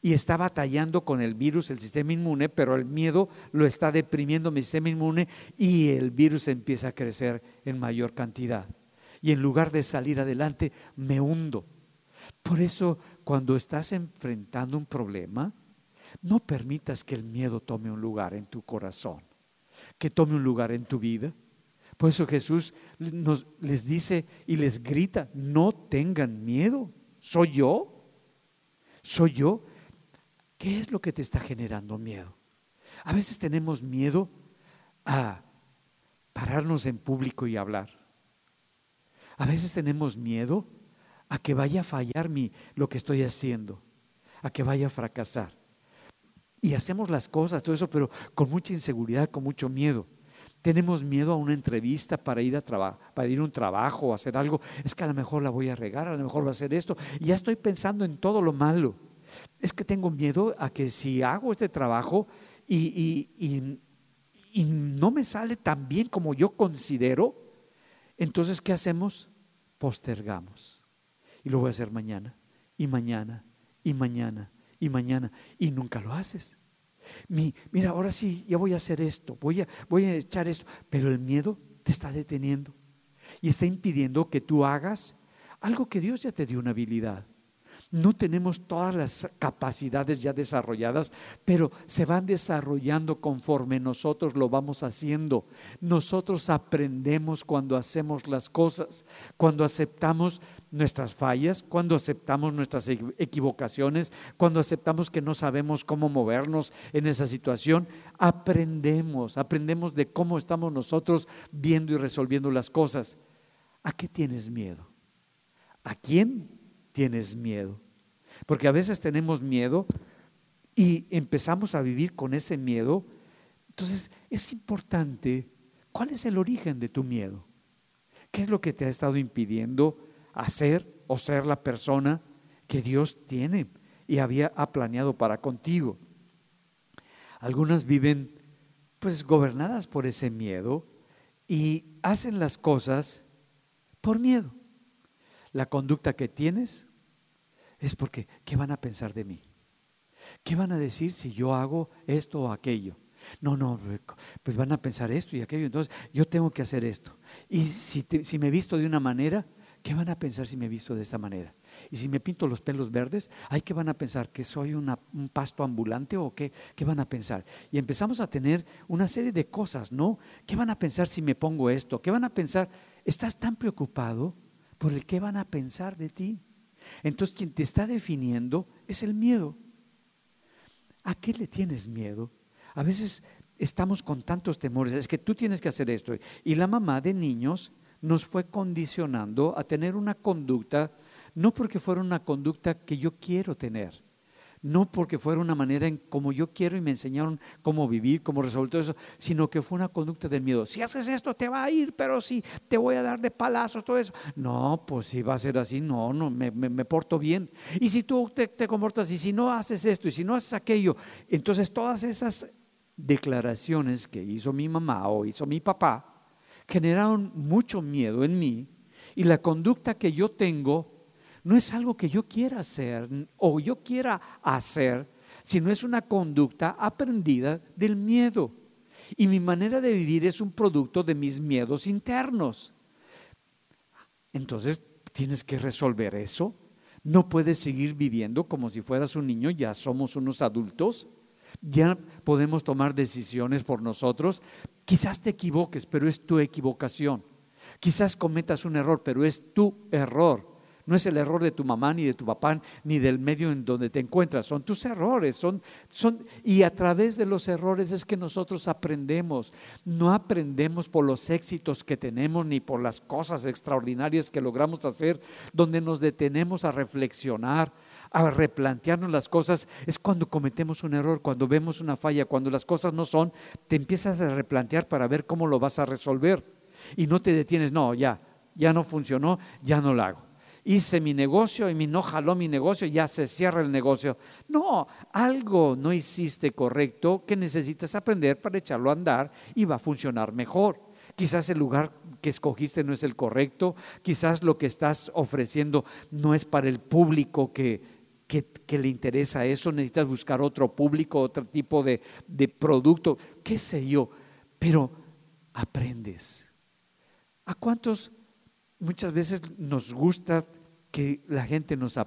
Y está batallando con el virus, el sistema inmune, pero el miedo lo está deprimiendo mi sistema inmune y el virus empieza a crecer en mayor cantidad. Y en lugar de salir adelante, me hundo. Por eso, cuando estás enfrentando un problema, no permitas que el miedo tome un lugar en tu corazón, que tome un lugar en tu vida. Por eso Jesús nos, les dice y les grita, no tengan miedo. ¿Soy yo? ¿Soy yo? ¿Qué es lo que te está generando miedo? A veces tenemos miedo a pararnos en público y hablar. A veces tenemos miedo a que vaya a fallar mi, lo que estoy haciendo, a que vaya a fracasar. Y hacemos las cosas, todo eso, pero con mucha inseguridad, con mucho miedo. Tenemos miedo a una entrevista para ir a, para ir a un trabajo o hacer algo. Es que a lo mejor la voy a regar, a lo mejor va a hacer esto. Y ya estoy pensando en todo lo malo. Es que tengo miedo a que si hago este trabajo y, y no me sale tan bien como yo considero, entonces ¿qué hacemos? Postergamos. Y lo voy a hacer mañana, y mañana, y mañana, y mañana. Y nunca lo haces mira, ahora sí, ya voy a hacer esto, voy a, voy a echar esto, pero el miedo te está deteniendo y está impidiendo que tú hagas algo que Dios ya te dio una habilidad. No tenemos todas las capacidades ya desarrolladas, pero se van desarrollando conforme nosotros lo vamos haciendo. Nosotros aprendemos cuando hacemos las cosas, cuando aceptamos nuestras fallas, cuando aceptamos nuestras equivocaciones, cuando aceptamos que no sabemos cómo movernos en esa situación, aprendemos, aprendemos de cómo estamos nosotros viendo y resolviendo las cosas. ¿A qué tienes miedo? ¿A quién tienes miedo? Porque a veces tenemos miedo y empezamos a vivir con ese miedo. Entonces es importante, ¿cuál es el origen de tu miedo? ¿Qué es lo que te ha estado impidiendo hacer o ser la persona que Dios tiene y había ha planeado para contigo? Algunas viven pues gobernadas por ese miedo y hacen las cosas por miedo. La conducta que tienes es porque, ¿qué van a pensar de mí? ¿Qué van a decir si yo hago esto o aquello? No, no, pues van a pensar esto y aquello, entonces yo tengo que hacer esto. Y si, si me visto de una manera, ¿qué van a pensar si me visto de esta manera? Y si me pinto los pelos verdes, ¿hay qué van a pensar? ¿Que soy un pasto ambulante o qué, qué van a pensar? Y empezamos a tener una serie de cosas, ¿no? ¿Qué van a pensar si me pongo esto? ¿Qué van a pensar? Estás tan preocupado por el qué van a pensar de ti. Entonces quien te está definiendo es el miedo. ¿A qué le tienes miedo? A veces estamos con tantos temores, es que tú tienes que hacer esto. Y la mamá de niños nos fue condicionando a tener una conducta, no porque fuera una conducta que yo quiero tener, no porque fuera una manera en como yo quiero y me enseñaron cómo vivir, cómo resolver todo eso, sino que fue una conducta de miedo. Si haces esto te va a ir, pero si te voy a dar de palazos, todo eso. No, pues si va a ser así, no, no, me, porto bien. Y si tú te, te comportas y si no haces esto y si no haces aquello, entonces todas esas declaraciones que hizo mi mamá o hizo mi papá generaron mucho miedo en mí y la conducta que yo tengo no es algo que yo quiera hacer o yo quiera hacer, sino es una conducta aprendida del miedo. Y mi manera de vivir es un producto de mis miedos internos. Entonces, tienes que resolver eso. No puedes seguir viviendo como si fueras un niño, ya somos unos adultos, podemos tomar decisiones por nosotros. Quizás te equivoques, pero es tu equivocación. Quizás cometas un error, pero es tu error. No es el error de tu mamá, ni de tu papá, ni del medio en donde te encuentras. Son tus errores. Son, son, y a través de los errores es que nosotros aprendemos. No aprendemos por los éxitos que tenemos, ni por las cosas extraordinarias que logramos hacer, donde nos detenemos a reflexionar, a replantearnos las cosas. Es cuando cometemos un error, cuando vemos una falla, cuando las cosas no son, te empiezas a replantear para ver cómo lo vas a resolver. Y no te detienes, no, ya, ya no funcionó, ya no lo hago hice mi negocio y no jaló mi negocio, ya se cierra el negocio. No, algo no hiciste correcto que necesitas aprender para echarlo a andar y va a funcionar mejor. Quizás el lugar que escogiste no es el correcto, quizás lo que estás ofreciendo no es para el público que, que, le interesa eso, necesitas buscar otro público, otro tipo de, de producto, qué sé yo, pero aprendes. ¿A cuántos muchas veces nos gusta que la gente nos,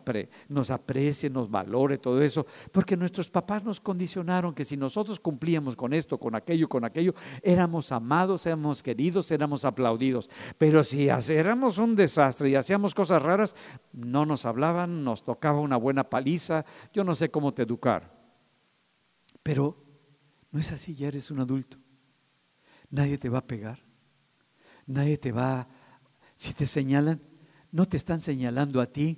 nos aprecie, nos valore, todo eso, porque nuestros papás nos condicionaron que si nosotros cumplíamos con esto, con aquello, con aquello, éramos amados, éramos queridos, éramos aplaudidos. Pero si éramos un desastre y hacíamos cosas raras, no nos hablaban, nos tocaba una buena paliza, yo no sé cómo te educar. Pero no es así, ya eres un adulto. Nadie te va a pegar, nadie te va si te señalan, no te están señalando a ti,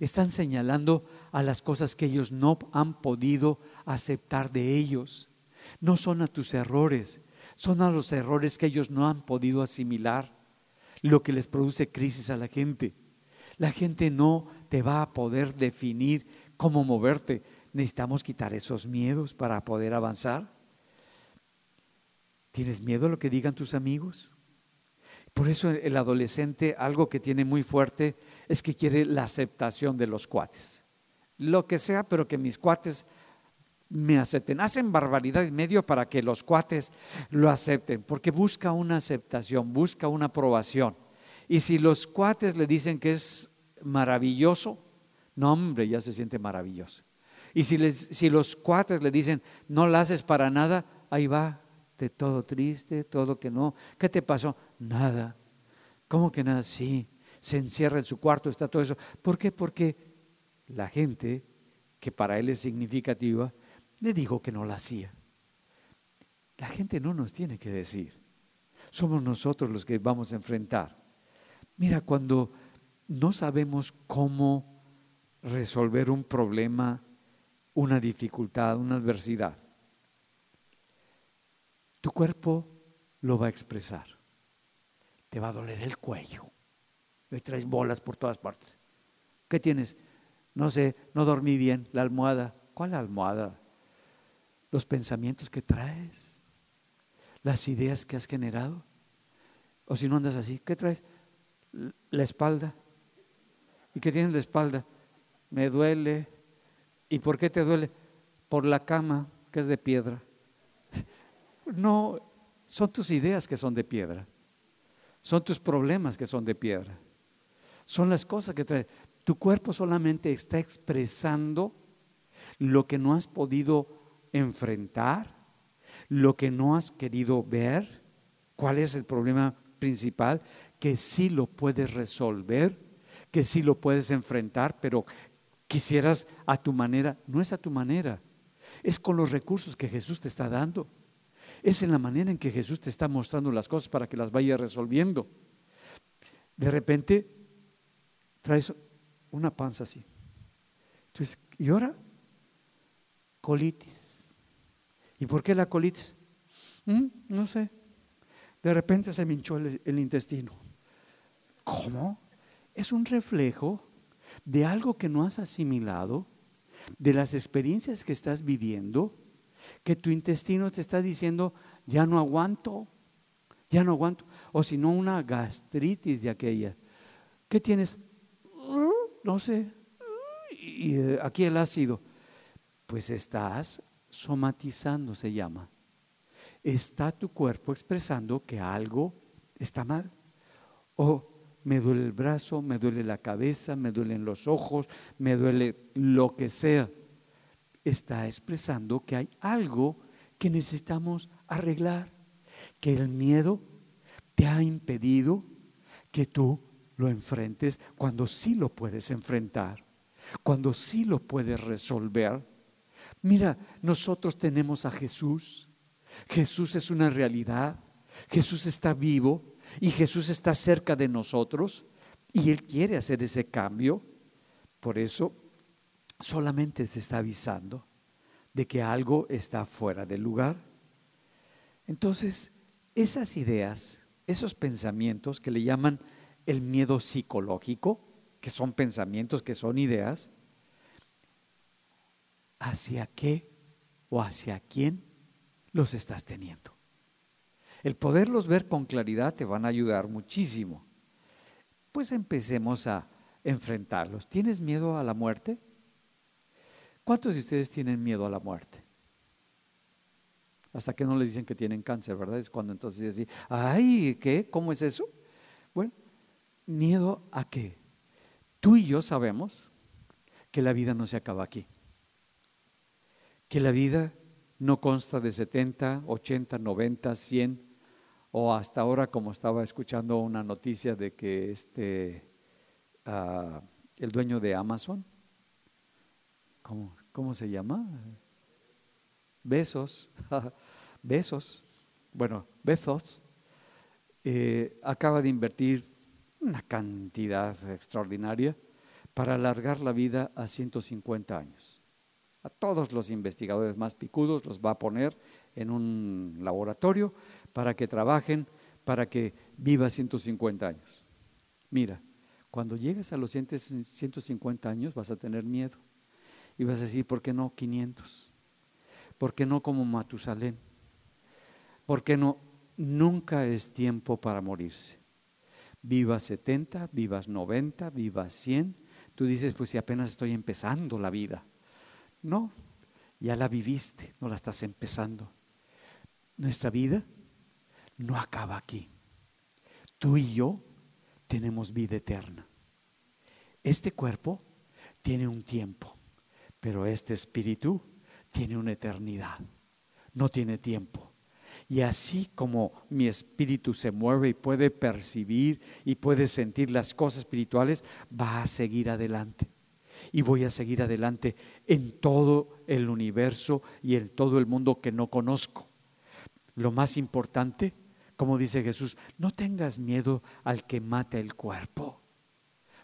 están señalando a las cosas que ellos no han podido aceptar de ellos. No son a tus errores, son a los errores que ellos no han podido asimilar, lo que les produce crisis a la gente. La gente no te va a poder definir cómo moverte. Necesitamos quitar esos miedos para poder avanzar. ¿Tienes miedo a lo que digan tus amigos? Por eso el adolescente algo que tiene muy fuerte es que quiere la aceptación de los cuates. Lo que sea, pero que mis cuates me acepten. Hacen barbaridad y medio para que los cuates lo acepten, porque busca una aceptación, busca una aprobación. Y si los cuates le dicen que es maravilloso, no hombre, ya se siente maravilloso. Y si, si los cuates le dicen, no la haces para nada, ahí va, de todo triste, todo que no. ¿Qué te pasó? Nada. ¿Cómo que nada? Sí, se encierra en su cuarto, está todo eso. ¿Por qué? Porque la gente, que para él es significativa, le dijo que no la hacía. La gente no nos tiene que decir. Somos nosotros los que vamos a enfrentar. Mira, cuando no sabemos cómo resolver un problema, una dificultad, una adversidad, tu cuerpo lo va a expresar te va a doler el cuello. Y traes bolas por todas partes. ¿Qué tienes? No sé, no dormí bien. La almohada. ¿Cuál almohada? Los pensamientos que traes. Las ideas que has generado. O si no andas así, ¿qué traes? La espalda. ¿Y qué tienes la espalda? Me duele. ¿Y por qué te duele? Por la cama que es de piedra. [LAUGHS] No, son tus ideas que son de piedra. Son tus problemas que son de piedra. Son las cosas que te... Tu cuerpo solamente está expresando lo que no has podido enfrentar, lo que no has querido ver. ¿Cuál es el problema principal? Que sí lo puedes resolver, que sí lo puedes enfrentar, pero quisieras a tu manera. No es a tu manera, es con los recursos que Jesús te está dando. Es en la manera en que Jesús te está mostrando las cosas para que las vayas resolviendo. De repente traes una panza así. Entonces, ¿y ahora? colitis. ¿Y por qué la colitis? Mm, no sé. De repente se me hinchó el, el intestino. ¿Cómo? Es un reflejo de algo que no has asimilado, de las experiencias que estás viviendo, que tu intestino te está diciendo, ya no aguanto, ya no aguanto. O si no, una gastritis de aquella. ¿Qué tienes? No sé. Y eh, aquí el ácido. Pues estás somatizando, se llama. Está tu cuerpo expresando que algo está mal. O me duele el brazo, me duele la cabeza, me duelen los ojos, me duele lo que sea. Está expresando que hay algo que necesitamos arreglar, que el miedo te ha impedido que tú lo enfrentes cuando sí lo puedes enfrentar, cuando sí lo puedes resolver. Mira, nosotros tenemos a Jesús. Jesús es una realidad. Jesús está vivo y Jesús está cerca de nosotros y Él quiere hacer ese cambio. Por eso solamente se está avisando de que algo está fuera del lugar. Entonces, esas ideas, esos pensamientos que le llaman el miedo psicológico, que son pensamientos, que son ideas, ¿hacia qué o hacia quién los estás teniendo? El poderlos ver con claridad te van a ayudar muchísimo. Pues empecemos a enfrentarlos. ¿Tienes miedo a la muerte? ¿Cuántos de ustedes tienen miedo a la muerte? Hasta que no les dicen que tienen cáncer, ¿verdad? Es cuando entonces dicen, ay, ¿qué? ¿Cómo es eso? Bueno, miedo a qué? Tú y yo sabemos que la vida no se acaba aquí. Que la vida no consta de 70, 80, 90, 100, o hasta ahora como estaba escuchando una noticia de que este, ah, el dueño de Amazon, ¿cómo, se llama? Besos, [LAUGHS] besos, bueno, Bezos, eh, acaba de invertir una cantidad extraordinaria para alargar la vida a 150 años. A todos los investigadores más picudos los va a poner en un laboratorio para que trabajen, para que viva 150 años. Mira, cuando llegues a los 150 años vas a tener miedo y vas a decir, ¿por qué no 500? ¿Por qué no como Matusalén? ¿Por qué no? Nunca es tiempo para morirse. Vivas 70, vivas 90, vivas 100. Tú dices, pues si apenas estoy empezando la vida. No, ya la viviste, no la estás empezando. Nuestra vida no acaba aquí. Tú y yo tenemos vida eterna. Este cuerpo tiene un tiempo, pero este espíritu tiene una eternidad. No tiene tiempo. Y así como mi espíritu se mueve y puede percibir y puede sentir las cosas espirituales, va a seguir adelante. Y voy a seguir adelante en todo el universo y en todo el mundo que no conozco. Lo más importante como dice Jesús, no tengas miedo al que mate el cuerpo,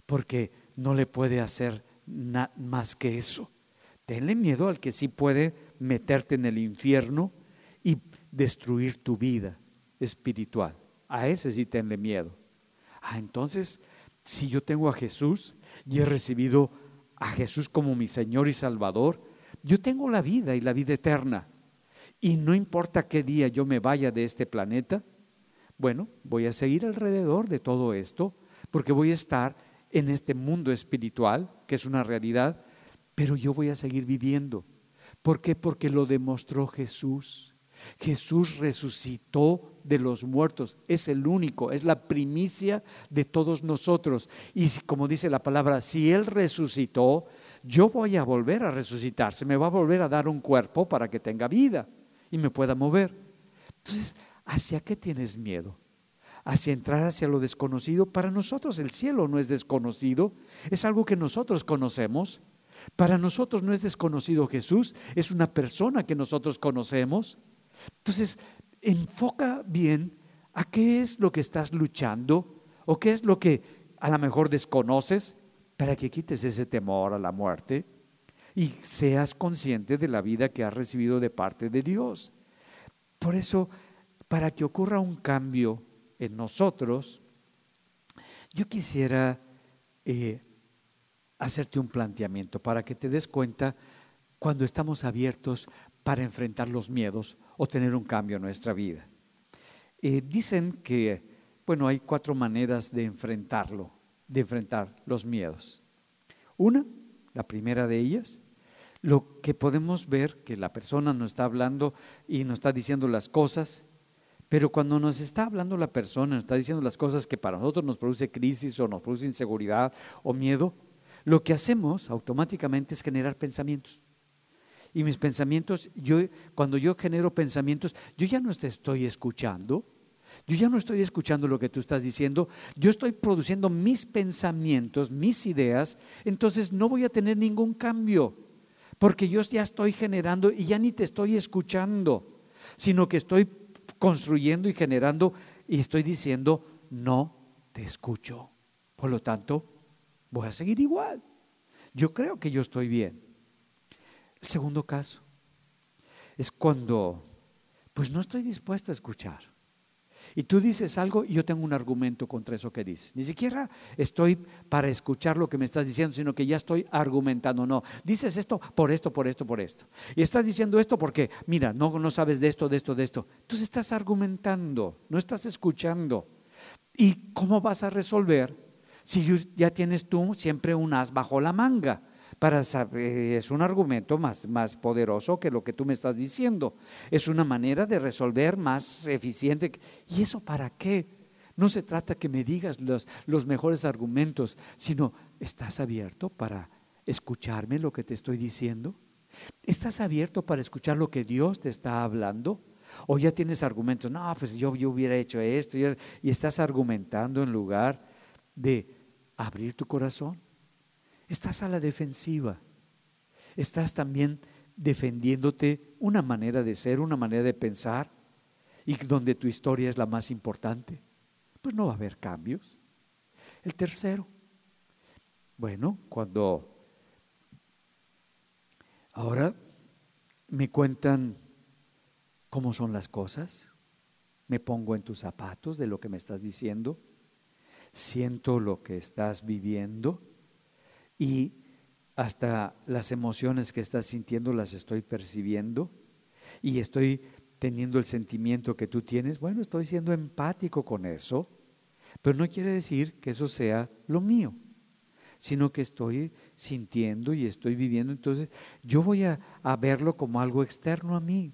porque no le puede hacer más que eso. Tenle miedo al que sí puede meterte en el infierno y destruir tu vida espiritual. A ese sí tenle miedo. Ah, entonces, si yo tengo a Jesús y he recibido a Jesús como mi Señor y Salvador, yo tengo la vida y la vida eterna. Y no importa qué día yo me vaya de este planeta, bueno, voy a seguir alrededor de todo esto porque voy a estar en este mundo espiritual, que es una realidad, pero yo voy a seguir viviendo. ¿Por qué? Porque lo demostró Jesús. Jesús resucitó de los muertos, es el único, es la primicia de todos nosotros. Y como dice la palabra, si Él resucitó, yo voy a volver a resucitar, se me va a volver a dar un cuerpo para que tenga vida y me pueda mover. Entonces, ¿Hacia qué tienes miedo? Hacia entrar hacia lo desconocido. Para nosotros el cielo no es desconocido, es algo que nosotros conocemos. Para nosotros no es desconocido Jesús, es una persona que nosotros conocemos. Entonces, enfoca bien a qué es lo que estás luchando o qué es lo que a lo mejor desconoces para que quites ese temor a la muerte. y seas consciente de la vida que has recibido de parte de Dios. Por eso, para que ocurra un cambio en nosotros, yo quisiera eh, hacerte un planteamiento para que te des cuenta cuando estamos abiertos para enfrentar los miedos o tener un cambio en nuestra vida. Eh, dicen que, bueno, hay cuatro maneras de enfrentarlo, de enfrentar los miedos. Una, la primera de ellas, lo que podemos ver que la persona nos está hablando y nos está diciendo las cosas, pero cuando nos está hablando la persona, nos está diciendo las cosas que para nosotros nos produce crisis o nos produce inseguridad o miedo, lo que hacemos automáticamente es generar pensamientos. Y mis pensamientos, yo cuando yo genero pensamientos, yo ya no te estoy escuchando, yo ya no estoy escuchando lo que tú estás diciendo, yo estoy produciendo mis pensamientos, mis ideas, entonces no voy a tener ningún cambio, porque yo ya estoy generando y ya ni te estoy escuchando, sino que estoy construyendo y generando y estoy diciendo, no te escucho. Por lo tanto, voy a seguir igual. Yo creo que yo estoy bien. El segundo caso es cuando, pues no estoy dispuesto a escuchar. Y tú dices algo y yo tengo un argumento contra eso que dices. Ni siquiera estoy para escuchar lo que me estás diciendo, sino que ya estoy argumentando. No, dices esto por esto, por esto, por esto. Y estás diciendo esto porque, mira, no, no sabes de esto, de esto, de esto. Entonces estás argumentando, no estás escuchando. ¿Y cómo vas a resolver si ya tienes tú siempre un as bajo la manga? para saber, es un argumento más, más poderoso que lo que tú me estás diciendo. Es una manera de resolver más eficiente. ¿Y eso para qué? No se trata que me digas los, los mejores argumentos, sino estás abierto para escucharme lo que te estoy diciendo. ¿Estás abierto para escuchar lo que Dios te está hablando? ¿O ya tienes argumentos? No, pues yo, yo hubiera hecho esto. Y estás argumentando en lugar de abrir tu corazón estás a la defensiva. Estás también defendiéndote una manera de ser, una manera de pensar, y donde tu historia es la más importante. Pues no va a haber cambios. El tercero, bueno, cuando ahora me cuentan cómo son las cosas, me pongo en tus zapatos de lo que me estás diciendo, siento lo que estás viviendo y hasta las emociones que estás sintiendo las estoy percibiendo y estoy teniendo el sentimiento que tú tienes. Bueno, estoy siendo empático con eso, pero no quiere decir que eso sea lo mío, sino que estoy sintiendo y estoy viviendo. Entonces, yo voy a, a verlo como algo externo a mí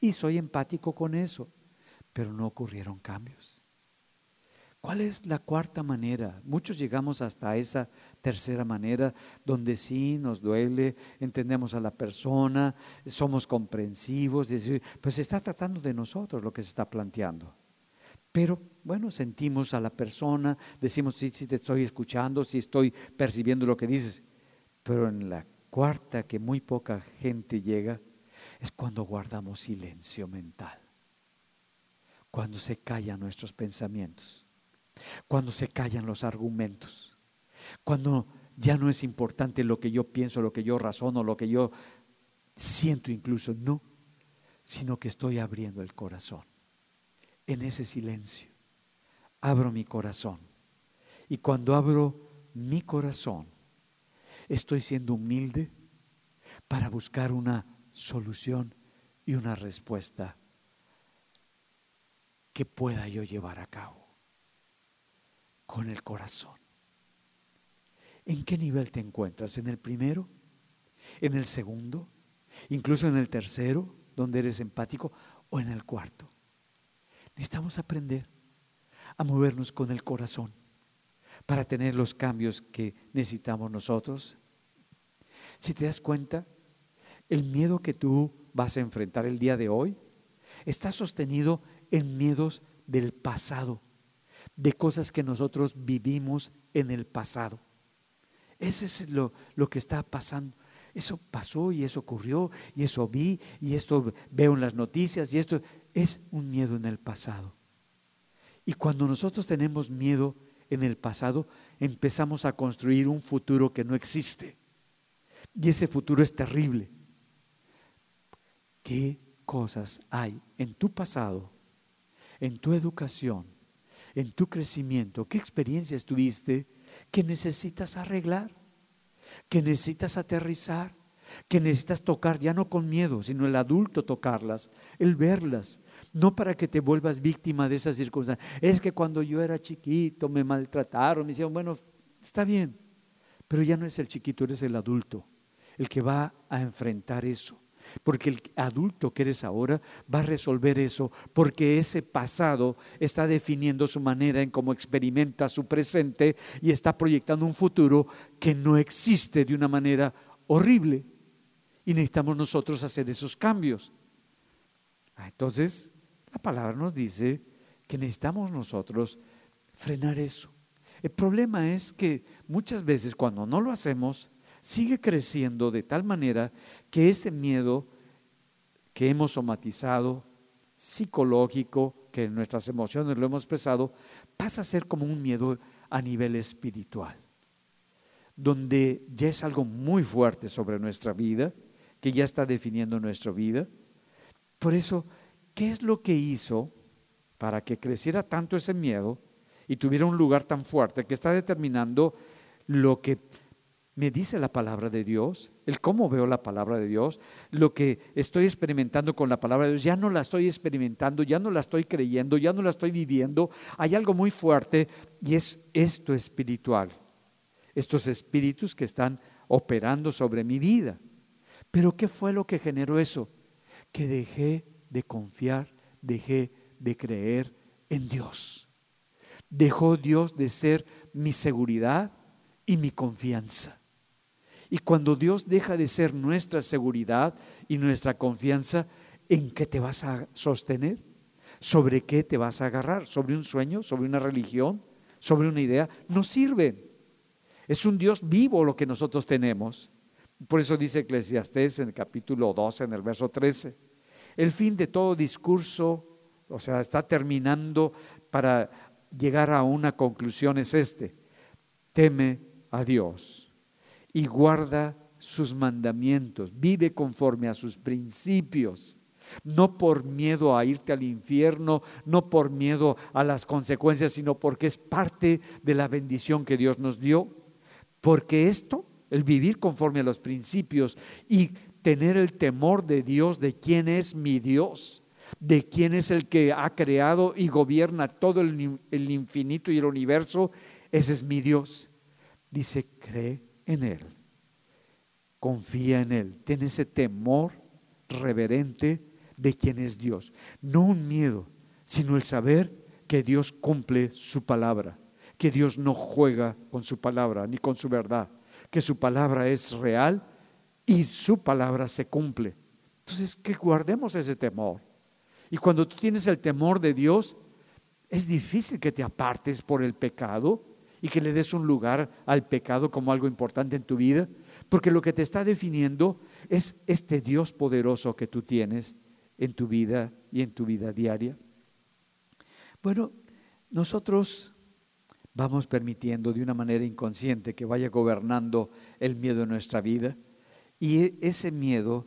y soy empático con eso, pero no ocurrieron cambios. ¿Cuál es la cuarta manera? Muchos llegamos hasta esa tercera manera donde sí nos duele, entendemos a la persona, somos comprensivos, pues se está tratando de nosotros lo que se está planteando. Pero bueno, sentimos a la persona, decimos, sí, sí te estoy escuchando, sí estoy percibiendo lo que dices. Pero en la cuarta que muy poca gente llega es cuando guardamos silencio mental, cuando se callan nuestros pensamientos cuando se callan los argumentos, cuando ya no es importante lo que yo pienso, lo que yo razono, lo que yo siento incluso, no, sino que estoy abriendo el corazón. En ese silencio, abro mi corazón. Y cuando abro mi corazón, estoy siendo humilde para buscar una solución y una respuesta que pueda yo llevar a cabo con el corazón. ¿En qué nivel te encuentras? ¿En el primero? ¿En el segundo? ¿Incluso en el tercero, donde eres empático? ¿O en el cuarto? Necesitamos aprender a movernos con el corazón para tener los cambios que necesitamos nosotros. Si te das cuenta, el miedo que tú vas a enfrentar el día de hoy está sostenido en miedos del pasado de cosas que nosotros vivimos en el pasado. Ese es lo, lo que está pasando. Eso pasó y eso ocurrió y eso vi y esto veo en las noticias y esto es un miedo en el pasado. Y cuando nosotros tenemos miedo en el pasado, empezamos a construir un futuro que no existe. Y ese futuro es terrible. ¿Qué cosas hay en tu pasado, en tu educación, en tu crecimiento? ¿Qué experiencias tuviste que necesitas arreglar? ¿Que necesitas aterrizar? que necesitas tocar ya no con miedo, sino el adulto tocarlas, el verlas, no para que te vuelvas víctima de esas circunstancias. Es que cuando yo era chiquito me maltrataron, me dijeron, bueno, está bien, pero ya no es el chiquito, eres el adulto, el que va a enfrentar eso. Porque el adulto que eres ahora va a resolver eso, porque ese pasado está definiendo su manera en cómo experimenta su presente y está proyectando un futuro que no existe de una manera horrible. Y necesitamos nosotros hacer esos cambios. Ah, entonces, la palabra nos dice que necesitamos nosotros frenar eso. El problema es que muchas veces cuando no lo hacemos, sigue creciendo de tal manera que ese miedo que hemos somatizado, psicológico, que en nuestras emociones lo hemos expresado, pasa a ser como un miedo a nivel espiritual, donde ya es algo muy fuerte sobre nuestra vida que ya está definiendo nuestra vida. Por eso, ¿qué es lo que hizo para que creciera tanto ese miedo y tuviera un lugar tan fuerte que está determinando lo que me dice la palabra de Dios, el cómo veo la palabra de Dios, lo que estoy experimentando con la palabra de Dios, ya no la estoy experimentando, ya no la estoy creyendo, ya no la estoy viviendo. Hay algo muy fuerte y es esto espiritual, estos espíritus que están operando sobre mi vida. Pero ¿qué fue lo que generó eso? Que dejé de confiar, dejé de creer en Dios. Dejó Dios de ser mi seguridad y mi confianza. Y cuando Dios deja de ser nuestra seguridad y nuestra confianza, ¿en qué te vas a sostener? ¿Sobre qué te vas a agarrar? ¿Sobre un sueño? ¿Sobre una religión? ¿Sobre una idea? No sirven. Es un Dios vivo lo que nosotros tenemos. Por eso dice Eclesiastés en el capítulo 12, en el verso 13, el fin de todo discurso, o sea, está terminando para llegar a una conclusión es este, teme a Dios y guarda sus mandamientos, vive conforme a sus principios, no por miedo a irte al infierno, no por miedo a las consecuencias, sino porque es parte de la bendición que Dios nos dio, porque esto el vivir conforme a los principios y tener el temor de Dios, de quién es mi Dios, de quién es el que ha creado y gobierna todo el, el infinito y el universo, ese es mi Dios. Dice, cree en Él, confía en Él, ten ese temor reverente de quién es Dios. No un miedo, sino el saber que Dios cumple su palabra, que Dios no juega con su palabra ni con su verdad que su palabra es real y su palabra se cumple. Entonces, que guardemos ese temor. Y cuando tú tienes el temor de Dios, es difícil que te apartes por el pecado y que le des un lugar al pecado como algo importante en tu vida, porque lo que te está definiendo es este Dios poderoso que tú tienes en tu vida y en tu vida diaria. Bueno, nosotros vamos permitiendo de una manera inconsciente que vaya gobernando el miedo en nuestra vida. Y e, ese miedo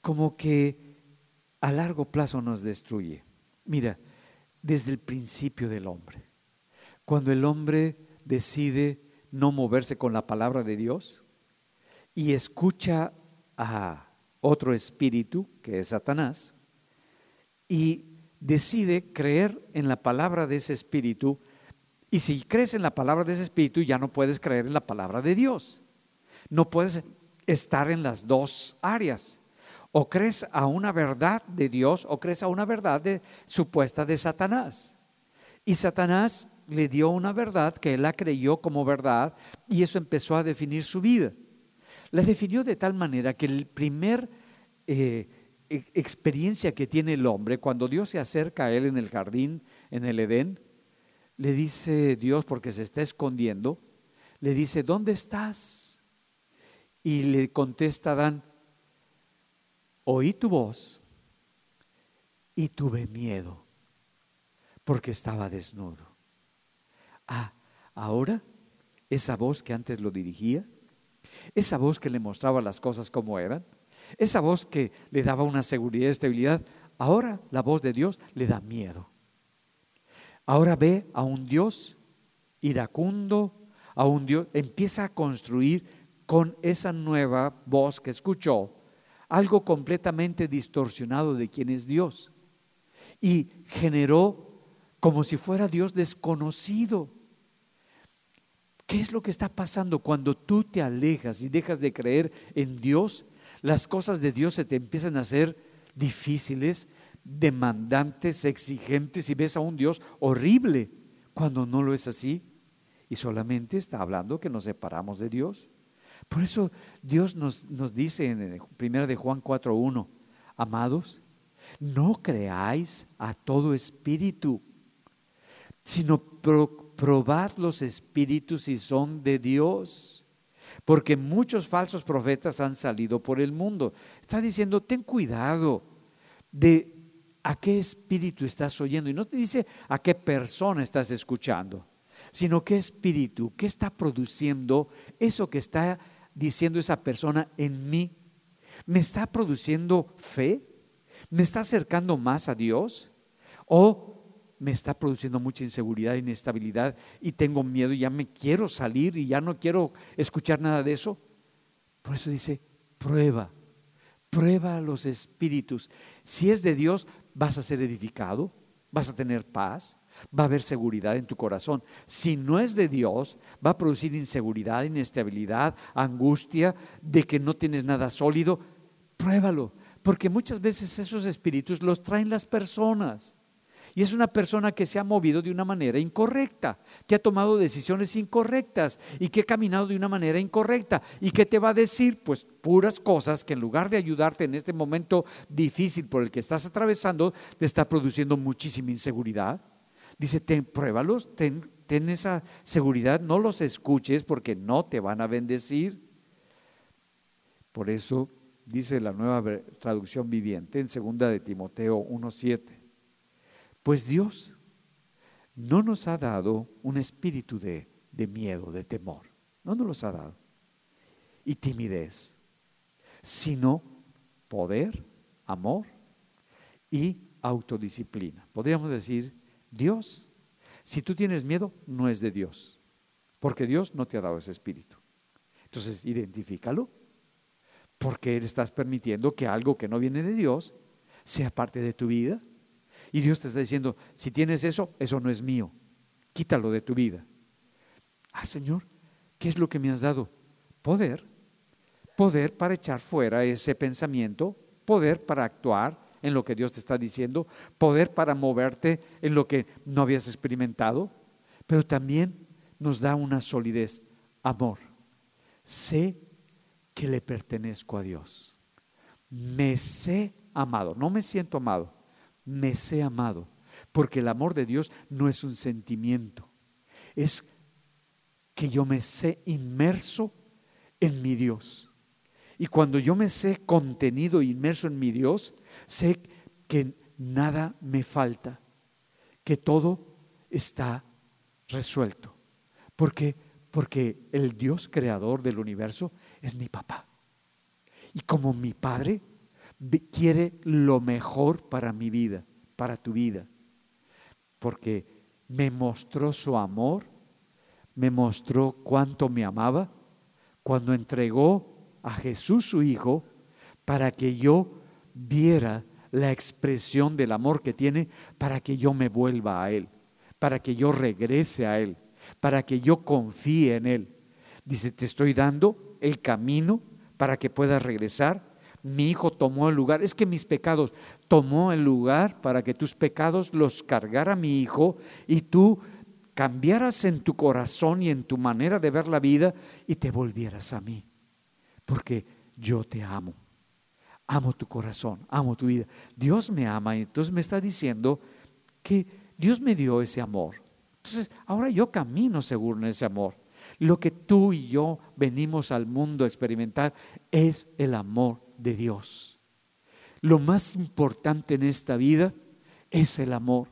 como que a largo plazo nos destruye. Mira, desde el principio del hombre, cuando el hombre decide no moverse con la palabra de Dios y escucha a otro espíritu, que es Satanás, y decide creer en la palabra de ese espíritu, y si crees en la palabra de ese Espíritu, ya no puedes creer en la palabra de Dios. No puedes estar en las dos áreas. O crees a una verdad de Dios o crees a una verdad de, supuesta de Satanás. Y Satanás le dio una verdad que él la creyó como verdad y eso empezó a definir su vida. La definió de tal manera que el primer eh, e, experiencia que tiene el hombre cuando Dios se acerca a él en el jardín, en el Edén, le dice Dios, porque se está escondiendo, le dice, ¿dónde estás? Y le contesta Adán, oí tu voz y tuve miedo, porque estaba desnudo. Ah, ahora esa voz que antes lo dirigía, Esa voz que le mostraba las cosas como eran, esa voz que le daba una seguridad y estabilidad, ahora la voz de Dios le da miedo. Ahora ve a un Dios iracundo, a un Dios, empieza a construir con esa nueva voz que escuchó algo completamente distorsionado de quién es Dios. Y generó como si fuera Dios desconocido. ¿Qué es lo que está pasando cuando tú te alejas y dejas de creer en Dios? Las cosas de Dios se te empiezan a hacer difíciles, demandantes, exigentes y ves a un Dios horrible cuando no lo es así. Y solamente está hablando que nos separamos de Dios. Por eso Dios nos, nos dice en 1 de Juan 4.1, amados, no creáis a todo espíritu, sino probad los espíritus si son de Dios. Porque muchos falsos profetas han salido por el mundo. Está diciendo, ten cuidado de a qué espíritu estás oyendo. Y no te dice a qué persona estás escuchando, sino qué espíritu, qué está produciendo eso que está diciendo esa persona en mí. ¿Me está produciendo fe? ¿Me está acercando más a Dios? ¿O me está produciendo mucha inseguridad, inestabilidad y tengo miedo y ya me quiero salir y ya no quiero escuchar nada de eso? Por eso dice, prueba, prueba los espíritus. Si es de Dios, vas a ser edificado, vas a tener paz, va a haber seguridad en tu corazón. Si no es de Dios, va a producir inseguridad, inestabilidad, angustia de que no tienes nada sólido. Pruébalo, porque muchas veces esos espíritus los traen las personas. Y es una persona que se ha movido de una manera incorrecta, que ha tomado decisiones incorrectas y que ha caminado de una manera incorrecta y que te va a decir pues puras cosas que en lugar de ayudarte en este momento difícil por el que estás atravesando, te está produciendo muchísima inseguridad. Dice, pruébalos, ten, ten esa seguridad, no los escuches porque no te van a bendecir. Por eso dice la nueva traducción viviente en segunda de Timoteo 1:7. Pues Dios no nos ha dado un espíritu de, miedo, de temor. No nos los ha dado. Y timidez, sino poder, amor y autodisciplina. Podríamos decir, Dios, si tú tienes miedo, no es de Dios, porque Dios no te ha dado ese espíritu. Entonces, identifícalo, porque estás permitiendo que algo que no viene de Dios sea parte de tu vida y Dios te está diciendo, si tienes eso, eso no es mío. Quítalo de tu vida. Ah, Señor, ¿qué es lo que me has dado? Poder. Poder para echar fuera ese pensamiento, poder para actuar en lo que Dios te está diciendo, poder para moverte en lo que no habías experimentado, pero también nos da una solidez, amor. Sé que le pertenezco a Dios. Me sé amado, no me siento amado, me sé amado, porque el amor de Dios no es un sentimiento, es que yo me sé inmerso en mi Dios. Y cuando yo me sé contenido, inmerso en mi Dios, sé que nada me falta, que todo está resuelto. Porque porque el Dios creador del universo es mi papá. Y como mi padre, quiere lo mejor para mi vida, para tu vida. Porque me mostró su amor, me mostró cuánto me amaba cuando entregó a Jesús su Hijo para que yo viera la expresión del amor que tiene, para que yo me vuelva a Él, para que yo regrese a Él, para que yo confíe en Él. Dice, te estoy dando el camino para que puedas regresar mi hijo tomó el lugar, es que mis pecados tomó el lugar para que tus pecados los cargara mi hijo y tú cambiaras en tu corazón y en tu manera de ver la vida y te volvieras a mí. Porque yo te amo. Amo tu corazón, amo tu vida. Dios me ama y entonces me está diciendo que Dios me dio ese amor. Entonces, ahora yo camino seguro en ese amor. Lo que tú y yo venimos al mundo a experimentar es el amor de Dios. Lo más importante en esta vida es el amor.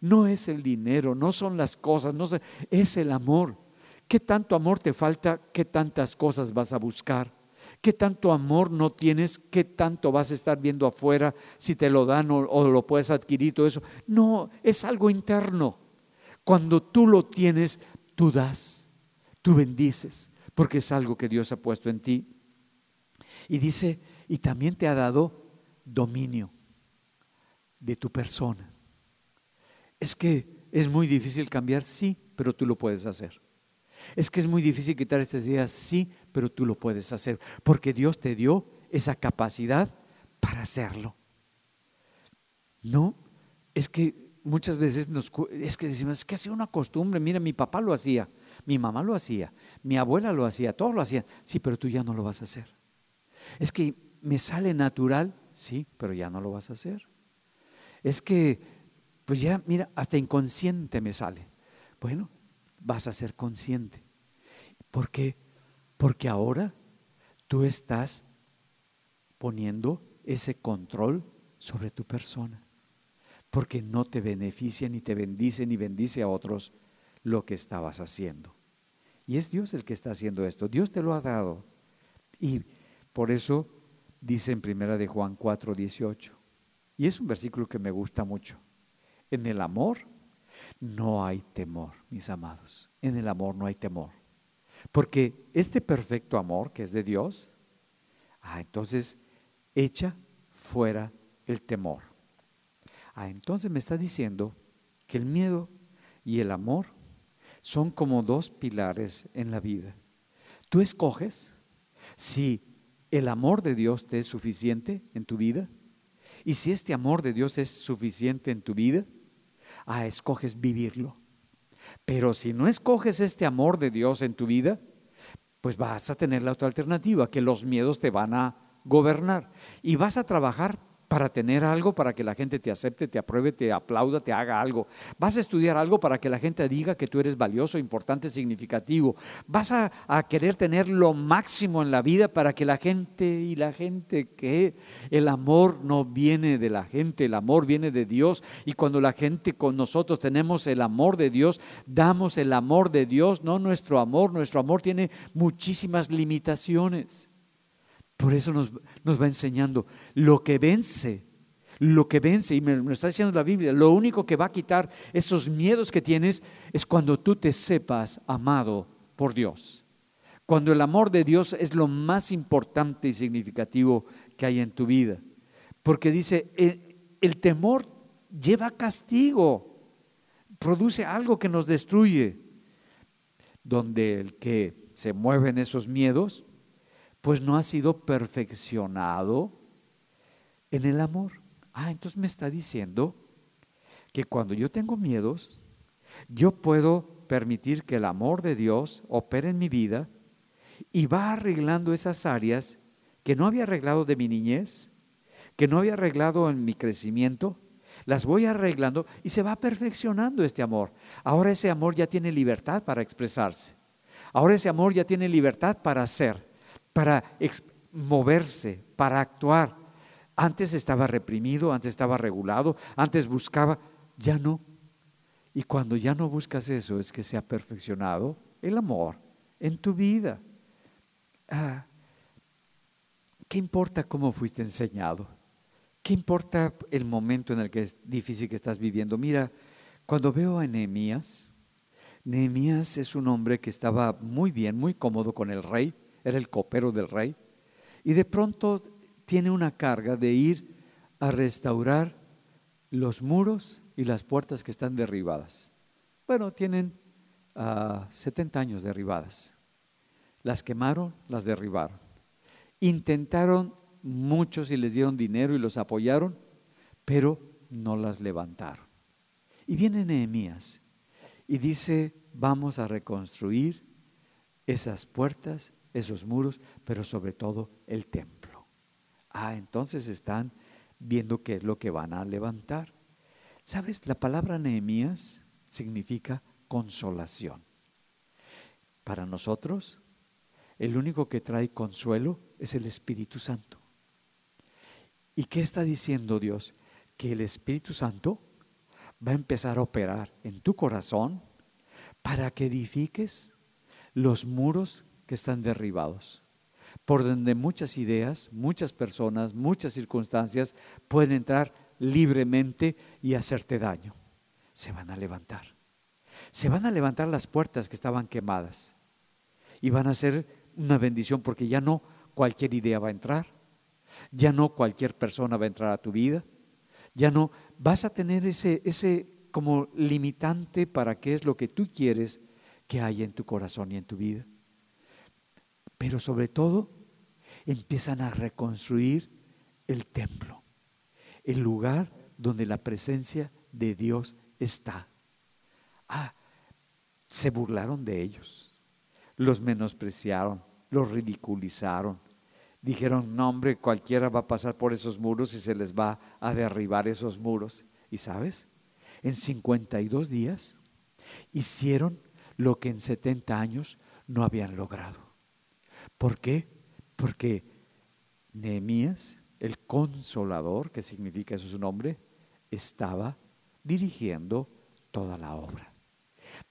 No es el dinero, no son las cosas, no es el amor ¿Qué tanto amor te falta? ¿Qué tantas cosas vas a buscar? ¿Qué tanto amor no tienes? ¿Qué tanto vas a estar viendo afuera si te lo dan o, lo puedes adquirir todo eso? No, es algo interno. Cuando tú lo tienes, tú das, tú bendices, porque es algo que Dios ha puesto en ti. Y dice, y también te ha dado dominio de tu persona. Es que es muy difícil cambiar, sí, pero tú lo puedes hacer. Es que es muy difícil quitar estas ideas, sí, pero tú lo puedes hacer, porque Dios te dio esa capacidad para hacerlo. No, es que muchas veces nos, es que decimos, es que ha sido una costumbre, mira, mi papá lo hacía, mi mamá lo hacía, mi abuela lo hacía, todos lo hacían, sí, pero tú ya no lo vas a hacer. Es que me sale natural, sí, pero ya no lo vas a hacer. Es que, pues ya, mira, hasta inconsciente me sale. Bueno, vas a ser consciente. ¿Por qué? Porque ahora tú estás poniendo ese control sobre tu persona. Porque no te beneficia, ni te bendice, ni bendice a otros lo que estabas haciendo. Y es Dios el que está haciendo esto. Dios te lo ha dado. Y por eso dice en primera de Juan 4, 18. Y es un versículo que me gusta mucho. En el amor no hay temor, mis amados. En el amor no hay temor. Porque este perfecto amor que es de Dios, ah, entonces echa fuera el temor. Ah, entonces me está diciendo que el miedo y el amor son como dos pilares en la vida. Tú escoges si el amor de Dios te es suficiente en tu vida y si este amor de Dios es suficiente en tu vida, ah, escoges vivirlo. Pero si no escoges este amor de Dios en tu vida, pues vas a tener la otra alternativa, que los miedos te van a gobernar y vas a trabajar para tener algo, para que la gente te acepte, te apruebe, te aplauda, te haga algo. Vas a estudiar algo para que la gente diga que tú eres valioso, importante, significativo. Vas a, querer tener lo máximo en la vida para que la gente y la gente que el amor no viene de la gente, el amor viene de Dios. Y cuando la gente con nosotros tenemos el amor de Dios, damos el amor de Dios, no nuestro amor. Nuestro amor tiene muchísimas limitaciones. Por eso nos, va enseñando lo que vence, lo que vence, y me, está diciendo la Biblia, lo único que va a quitar esos miedos que tienes es cuando tú te sepas amado por Dios. Cuando el amor de Dios es lo más importante y significativo que hay en tu vida. Porque dice, el, el temor lleva castigo, produce algo que nos destruye. Donde el que se mueve en esos miedos pues no ha sido perfeccionado en el amor. Ah, entonces me está diciendo que cuando yo tengo miedos, yo puedo permitir que el amor de Dios opere en mi vida y va arreglando esas áreas que no había arreglado de mi niñez, que no había arreglado en mi crecimiento, las voy arreglando y se va perfeccionando este amor. Ahora ese amor ya tiene libertad para expresarse. Ahora ese amor ya tiene libertad para hacer para moverse, para actuar. Antes estaba reprimido, antes estaba regulado, antes buscaba, ya no. Y cuando ya no buscas eso es que se ha perfeccionado el amor en tu vida. Ah, ¿Qué importa cómo fuiste enseñado? ¿Qué importa el momento en el que es difícil que estás viviendo? Mira, cuando veo a Nehemías, Nehemías es un hombre que estaba muy bien, muy cómodo con el rey, era el copero del rey, y de pronto tiene una carga de ir a restaurar los muros y las puertas que están derribadas. Bueno, tienen 70 ah, años derribadas. Las quemaron, las derribaron. Intentaron muchos y les dieron dinero y los apoyaron, pero no las levantaron. Y viene Nehemías y dice, vamos a reconstruir esas puertas esos muros, pero sobre todo el templo. Ah, entonces están viendo qué es lo que van a levantar. ¿Sabes? La palabra Nehemías significa consolación. Para nosotros, el único que trae consuelo es el Espíritu Santo. ¿Y qué está diciendo Dios? Que el Espíritu Santo va a empezar a operar en tu corazón para que edifiques los muros que están derribados, por donde muchas ideas, muchas personas, muchas circunstancias pueden entrar libremente y hacerte daño. Se van a levantar. Se van a levantar las puertas que estaban quemadas y van a ser una bendición porque ya no cualquier idea va a entrar, ya no cualquier persona va a entrar a tu vida, ya no vas a tener ese, ese como limitante para qué es lo que tú quieres que haya en tu corazón y en tu vida. Pero sobre todo, empiezan a reconstruir el templo, el lugar donde la presencia de Dios está. Ah, se burlaron de ellos, los menospreciaron, los ridiculizaron. Dijeron, no hombre, cualquiera va a pasar por esos muros y se les va a derribar esos muros. ¿Y sabes? En 52 días hicieron lo que en 70 años no habían logrado. ¿Por qué? Porque Nehemías, el consolador, que significa eso su nombre, estaba dirigiendo toda la obra.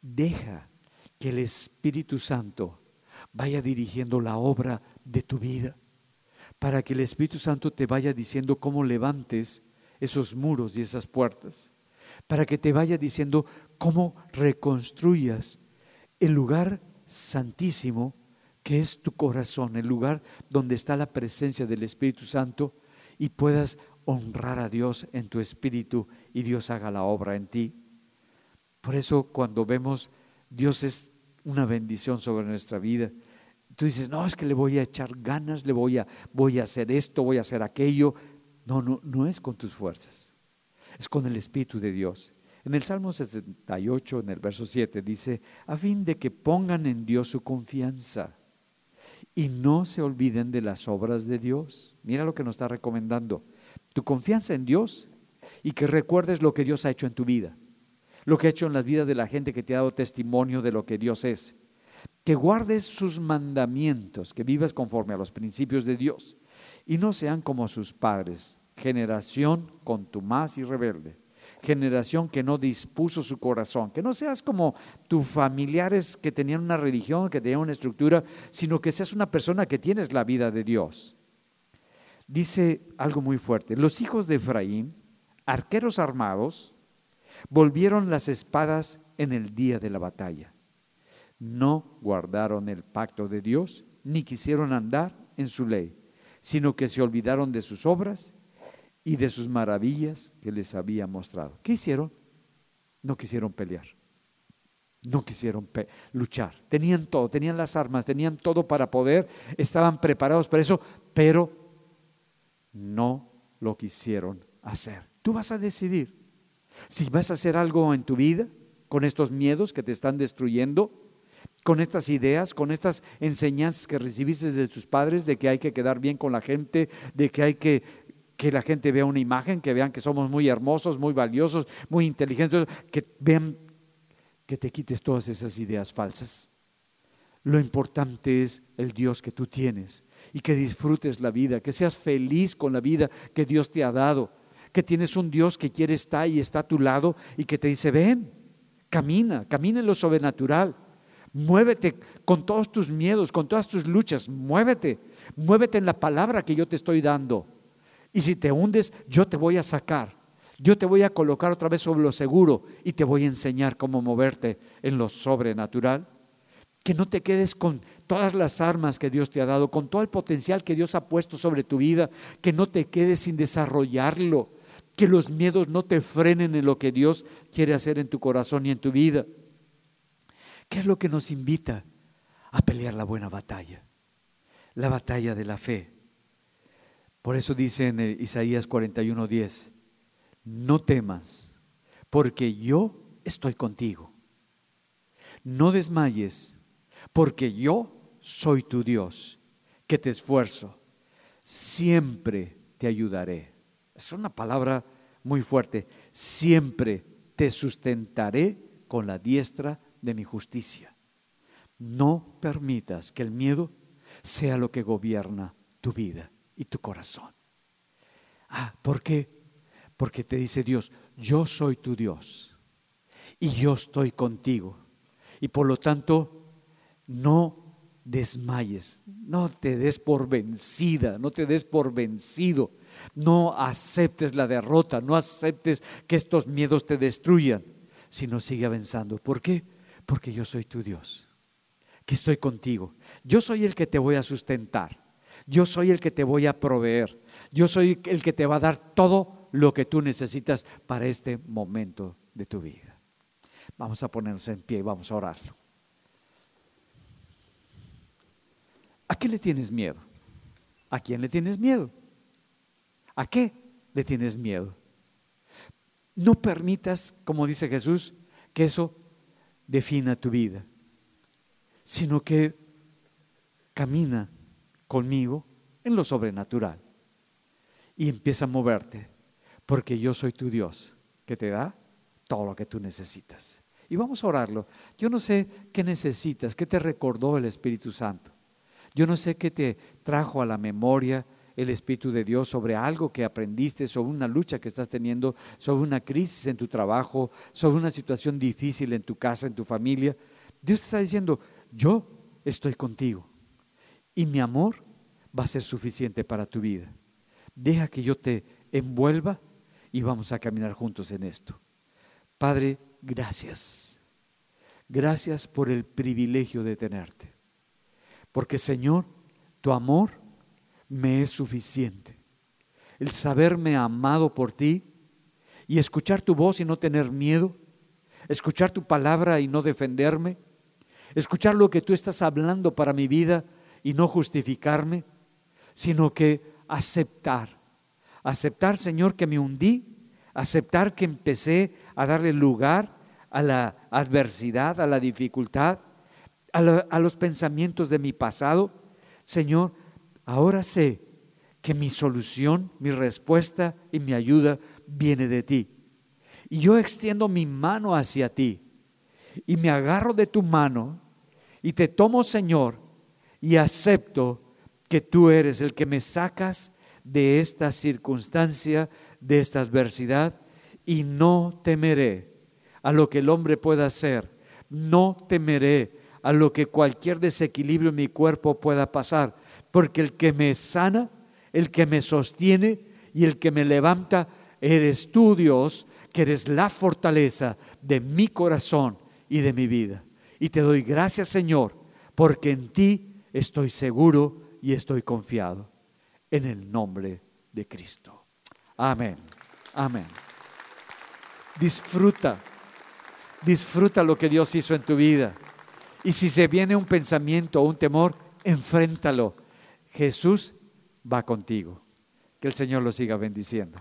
Deja que el Espíritu Santo vaya dirigiendo la obra de tu vida, para que el Espíritu Santo te vaya diciendo cómo levantes esos muros y esas puertas, para que te vaya diciendo cómo reconstruyas el lugar santísimo que es tu corazón, el lugar donde está la presencia del Espíritu Santo y puedas honrar a Dios en tu espíritu y Dios haga la obra en ti. Por eso cuando vemos Dios es una bendición sobre nuestra vida. Tú dices, no, es que le voy a echar ganas, le voy a, voy a hacer esto, voy a hacer aquello. No, no, no es con tus fuerzas, es con el Espíritu de Dios. En el Salmo 68, en el verso 7, dice, a fin de que pongan en Dios su confianza y no se olviden de las obras de Dios. Mira lo que nos está recomendando. Tu confianza en Dios y que recuerdes lo que Dios ha hecho en tu vida, lo que ha hecho en las vidas de la gente que te ha dado testimonio de lo que Dios es. Que guardes sus mandamientos, que vivas conforme a los principios de Dios y no sean como sus padres, generación contumaz y rebelde generación que no dispuso su corazón. Que no seas como tus familiares que tenían una religión, que tenían una estructura, sino que seas una persona que tienes la vida de Dios. Dice algo muy fuerte. Los hijos de Efraín, arqueros armados, volvieron las espadas en el día de la batalla. No guardaron el pacto de Dios, ni quisieron andar en su ley, sino que se olvidaron de sus obras y de sus maravillas que les había mostrado. ¿Qué hicieron? No quisieron pelear. No quisieron luchar. Tenían todo, tenían las armas, tenían todo para poder, estaban preparados para eso, pero no lo quisieron hacer. Tú vas a decidir si vas a hacer algo en tu vida con estos miedos que te están destruyendo, con estas ideas, con estas enseñanzas que recibiste de tus padres de que hay que quedar bien con la gente, de que hay que que la gente vea una imagen, que vean que somos muy hermosos, muy valiosos, muy inteligentes, que vean que te quites todas esas ideas falsas. Lo importante es el Dios que tú tienes y que disfrutes la vida, que seas feliz con la vida que Dios te ha dado, que tienes un Dios que quiere estar y está a tu lado y que te dice, ven, camina, camina en lo sobrenatural, muévete con todos tus miedos, con todas tus luchas, muévete, muévete en la palabra que yo te estoy dando. Y si te hundes, yo te voy a sacar. Yo te voy a colocar otra vez sobre lo seguro y te voy a enseñar cómo moverte en lo sobrenatural. Que no te quedes con todas las armas que Dios te ha dado, con todo el potencial que Dios ha puesto sobre tu vida, que no te quedes sin desarrollarlo, que los miedos no te frenen en lo que Dios quiere hacer en tu corazón y en tu vida. ¿Qué es lo que nos invita a pelear la buena batalla? La batalla de la fe por eso dice en Isaías 41:10, no temas, porque yo estoy contigo. No desmayes, porque yo soy tu Dios, que te esfuerzo. Siempre te ayudaré. Es una palabra muy fuerte. Siempre te sustentaré con la diestra de mi justicia. No permitas que el miedo sea lo que gobierna tu vida y tu corazón. Ah, ¿por qué? Porque te dice Dios, yo soy tu Dios y yo estoy contigo. Y por lo tanto, no desmayes, no te des por vencida, no te des por vencido, no aceptes la derrota, no aceptes que estos miedos te destruyan, sino sigue avanzando. ¿Por qué? Porque yo soy tu Dios, que estoy contigo. Yo soy el que te voy a sustentar, yo soy el que te voy a proveer, yo soy el que te va a dar todo lo que tú necesitas para este momento de tu vida. Vamos a ponernos en pie y vamos a orarlo. ¿A qué le tienes miedo? ¿A quién le tienes miedo? ¿A qué le tienes miedo? No permitas, como dice Jesús, que eso defina tu vida, sino que camina conmigo en lo sobrenatural y empieza a moverte, porque yo soy tu Dios, que te da todo lo que tú necesitas. Y vamos a orarlo. Yo no sé qué necesitas, qué te recordó el Espíritu Santo. Yo no sé qué te trajo a la memoria el Espíritu de Dios sobre algo que aprendiste, sobre una lucha que estás teniendo, sobre una crisis en tu trabajo, sobre una situación difícil en tu casa, en tu familia. Dios te está diciendo, yo estoy contigo y mi amor va a ser suficiente para tu vida. Deja que yo te envuelva y vamos a caminar juntos en esto. Padre, gracias. Gracias por el privilegio de tenerte. Porque Señor, tu amor me es suficiente. El saberme amado por ti y escuchar tu voz y no tener miedo, escuchar tu palabra y no defenderme, escuchar lo que tú estás hablando para mi vida y no justificarme, sino que aceptar. Aceptar, Señor, que me hundí, aceptar que empecé a darle lugar a la adversidad, a la dificultad, a, los pensamientos de mi pasado, Señor, ahora sé que mi solución, mi respuesta y mi ayuda viene de ti. Y yo extiendo mi mano hacia ti y me agarro de tu mano y te tomo, Señor, y acepto que tú eres el que me sacas de esta circunstancia, de esta adversidad, y no temeré a lo que el hombre pueda hacer, no temeré a lo que cualquier desequilibrio en mi cuerpo pueda pasar, porque el que me sana, el que me sostiene y el que me levanta, eres tú, Dios, que eres la fortaleza de mi corazón y de mi vida. Y te doy gracias, Señor, porque en ti estoy seguro y estoy confiado. En el nombre de Cristo. Amén. Amén. Disfruta, disfruta lo que Dios hizo en tu vida. Y si se viene un pensamiento o un temor, enfréntalo. Jesús va contigo. Que el Señor lo siga bendiciendo.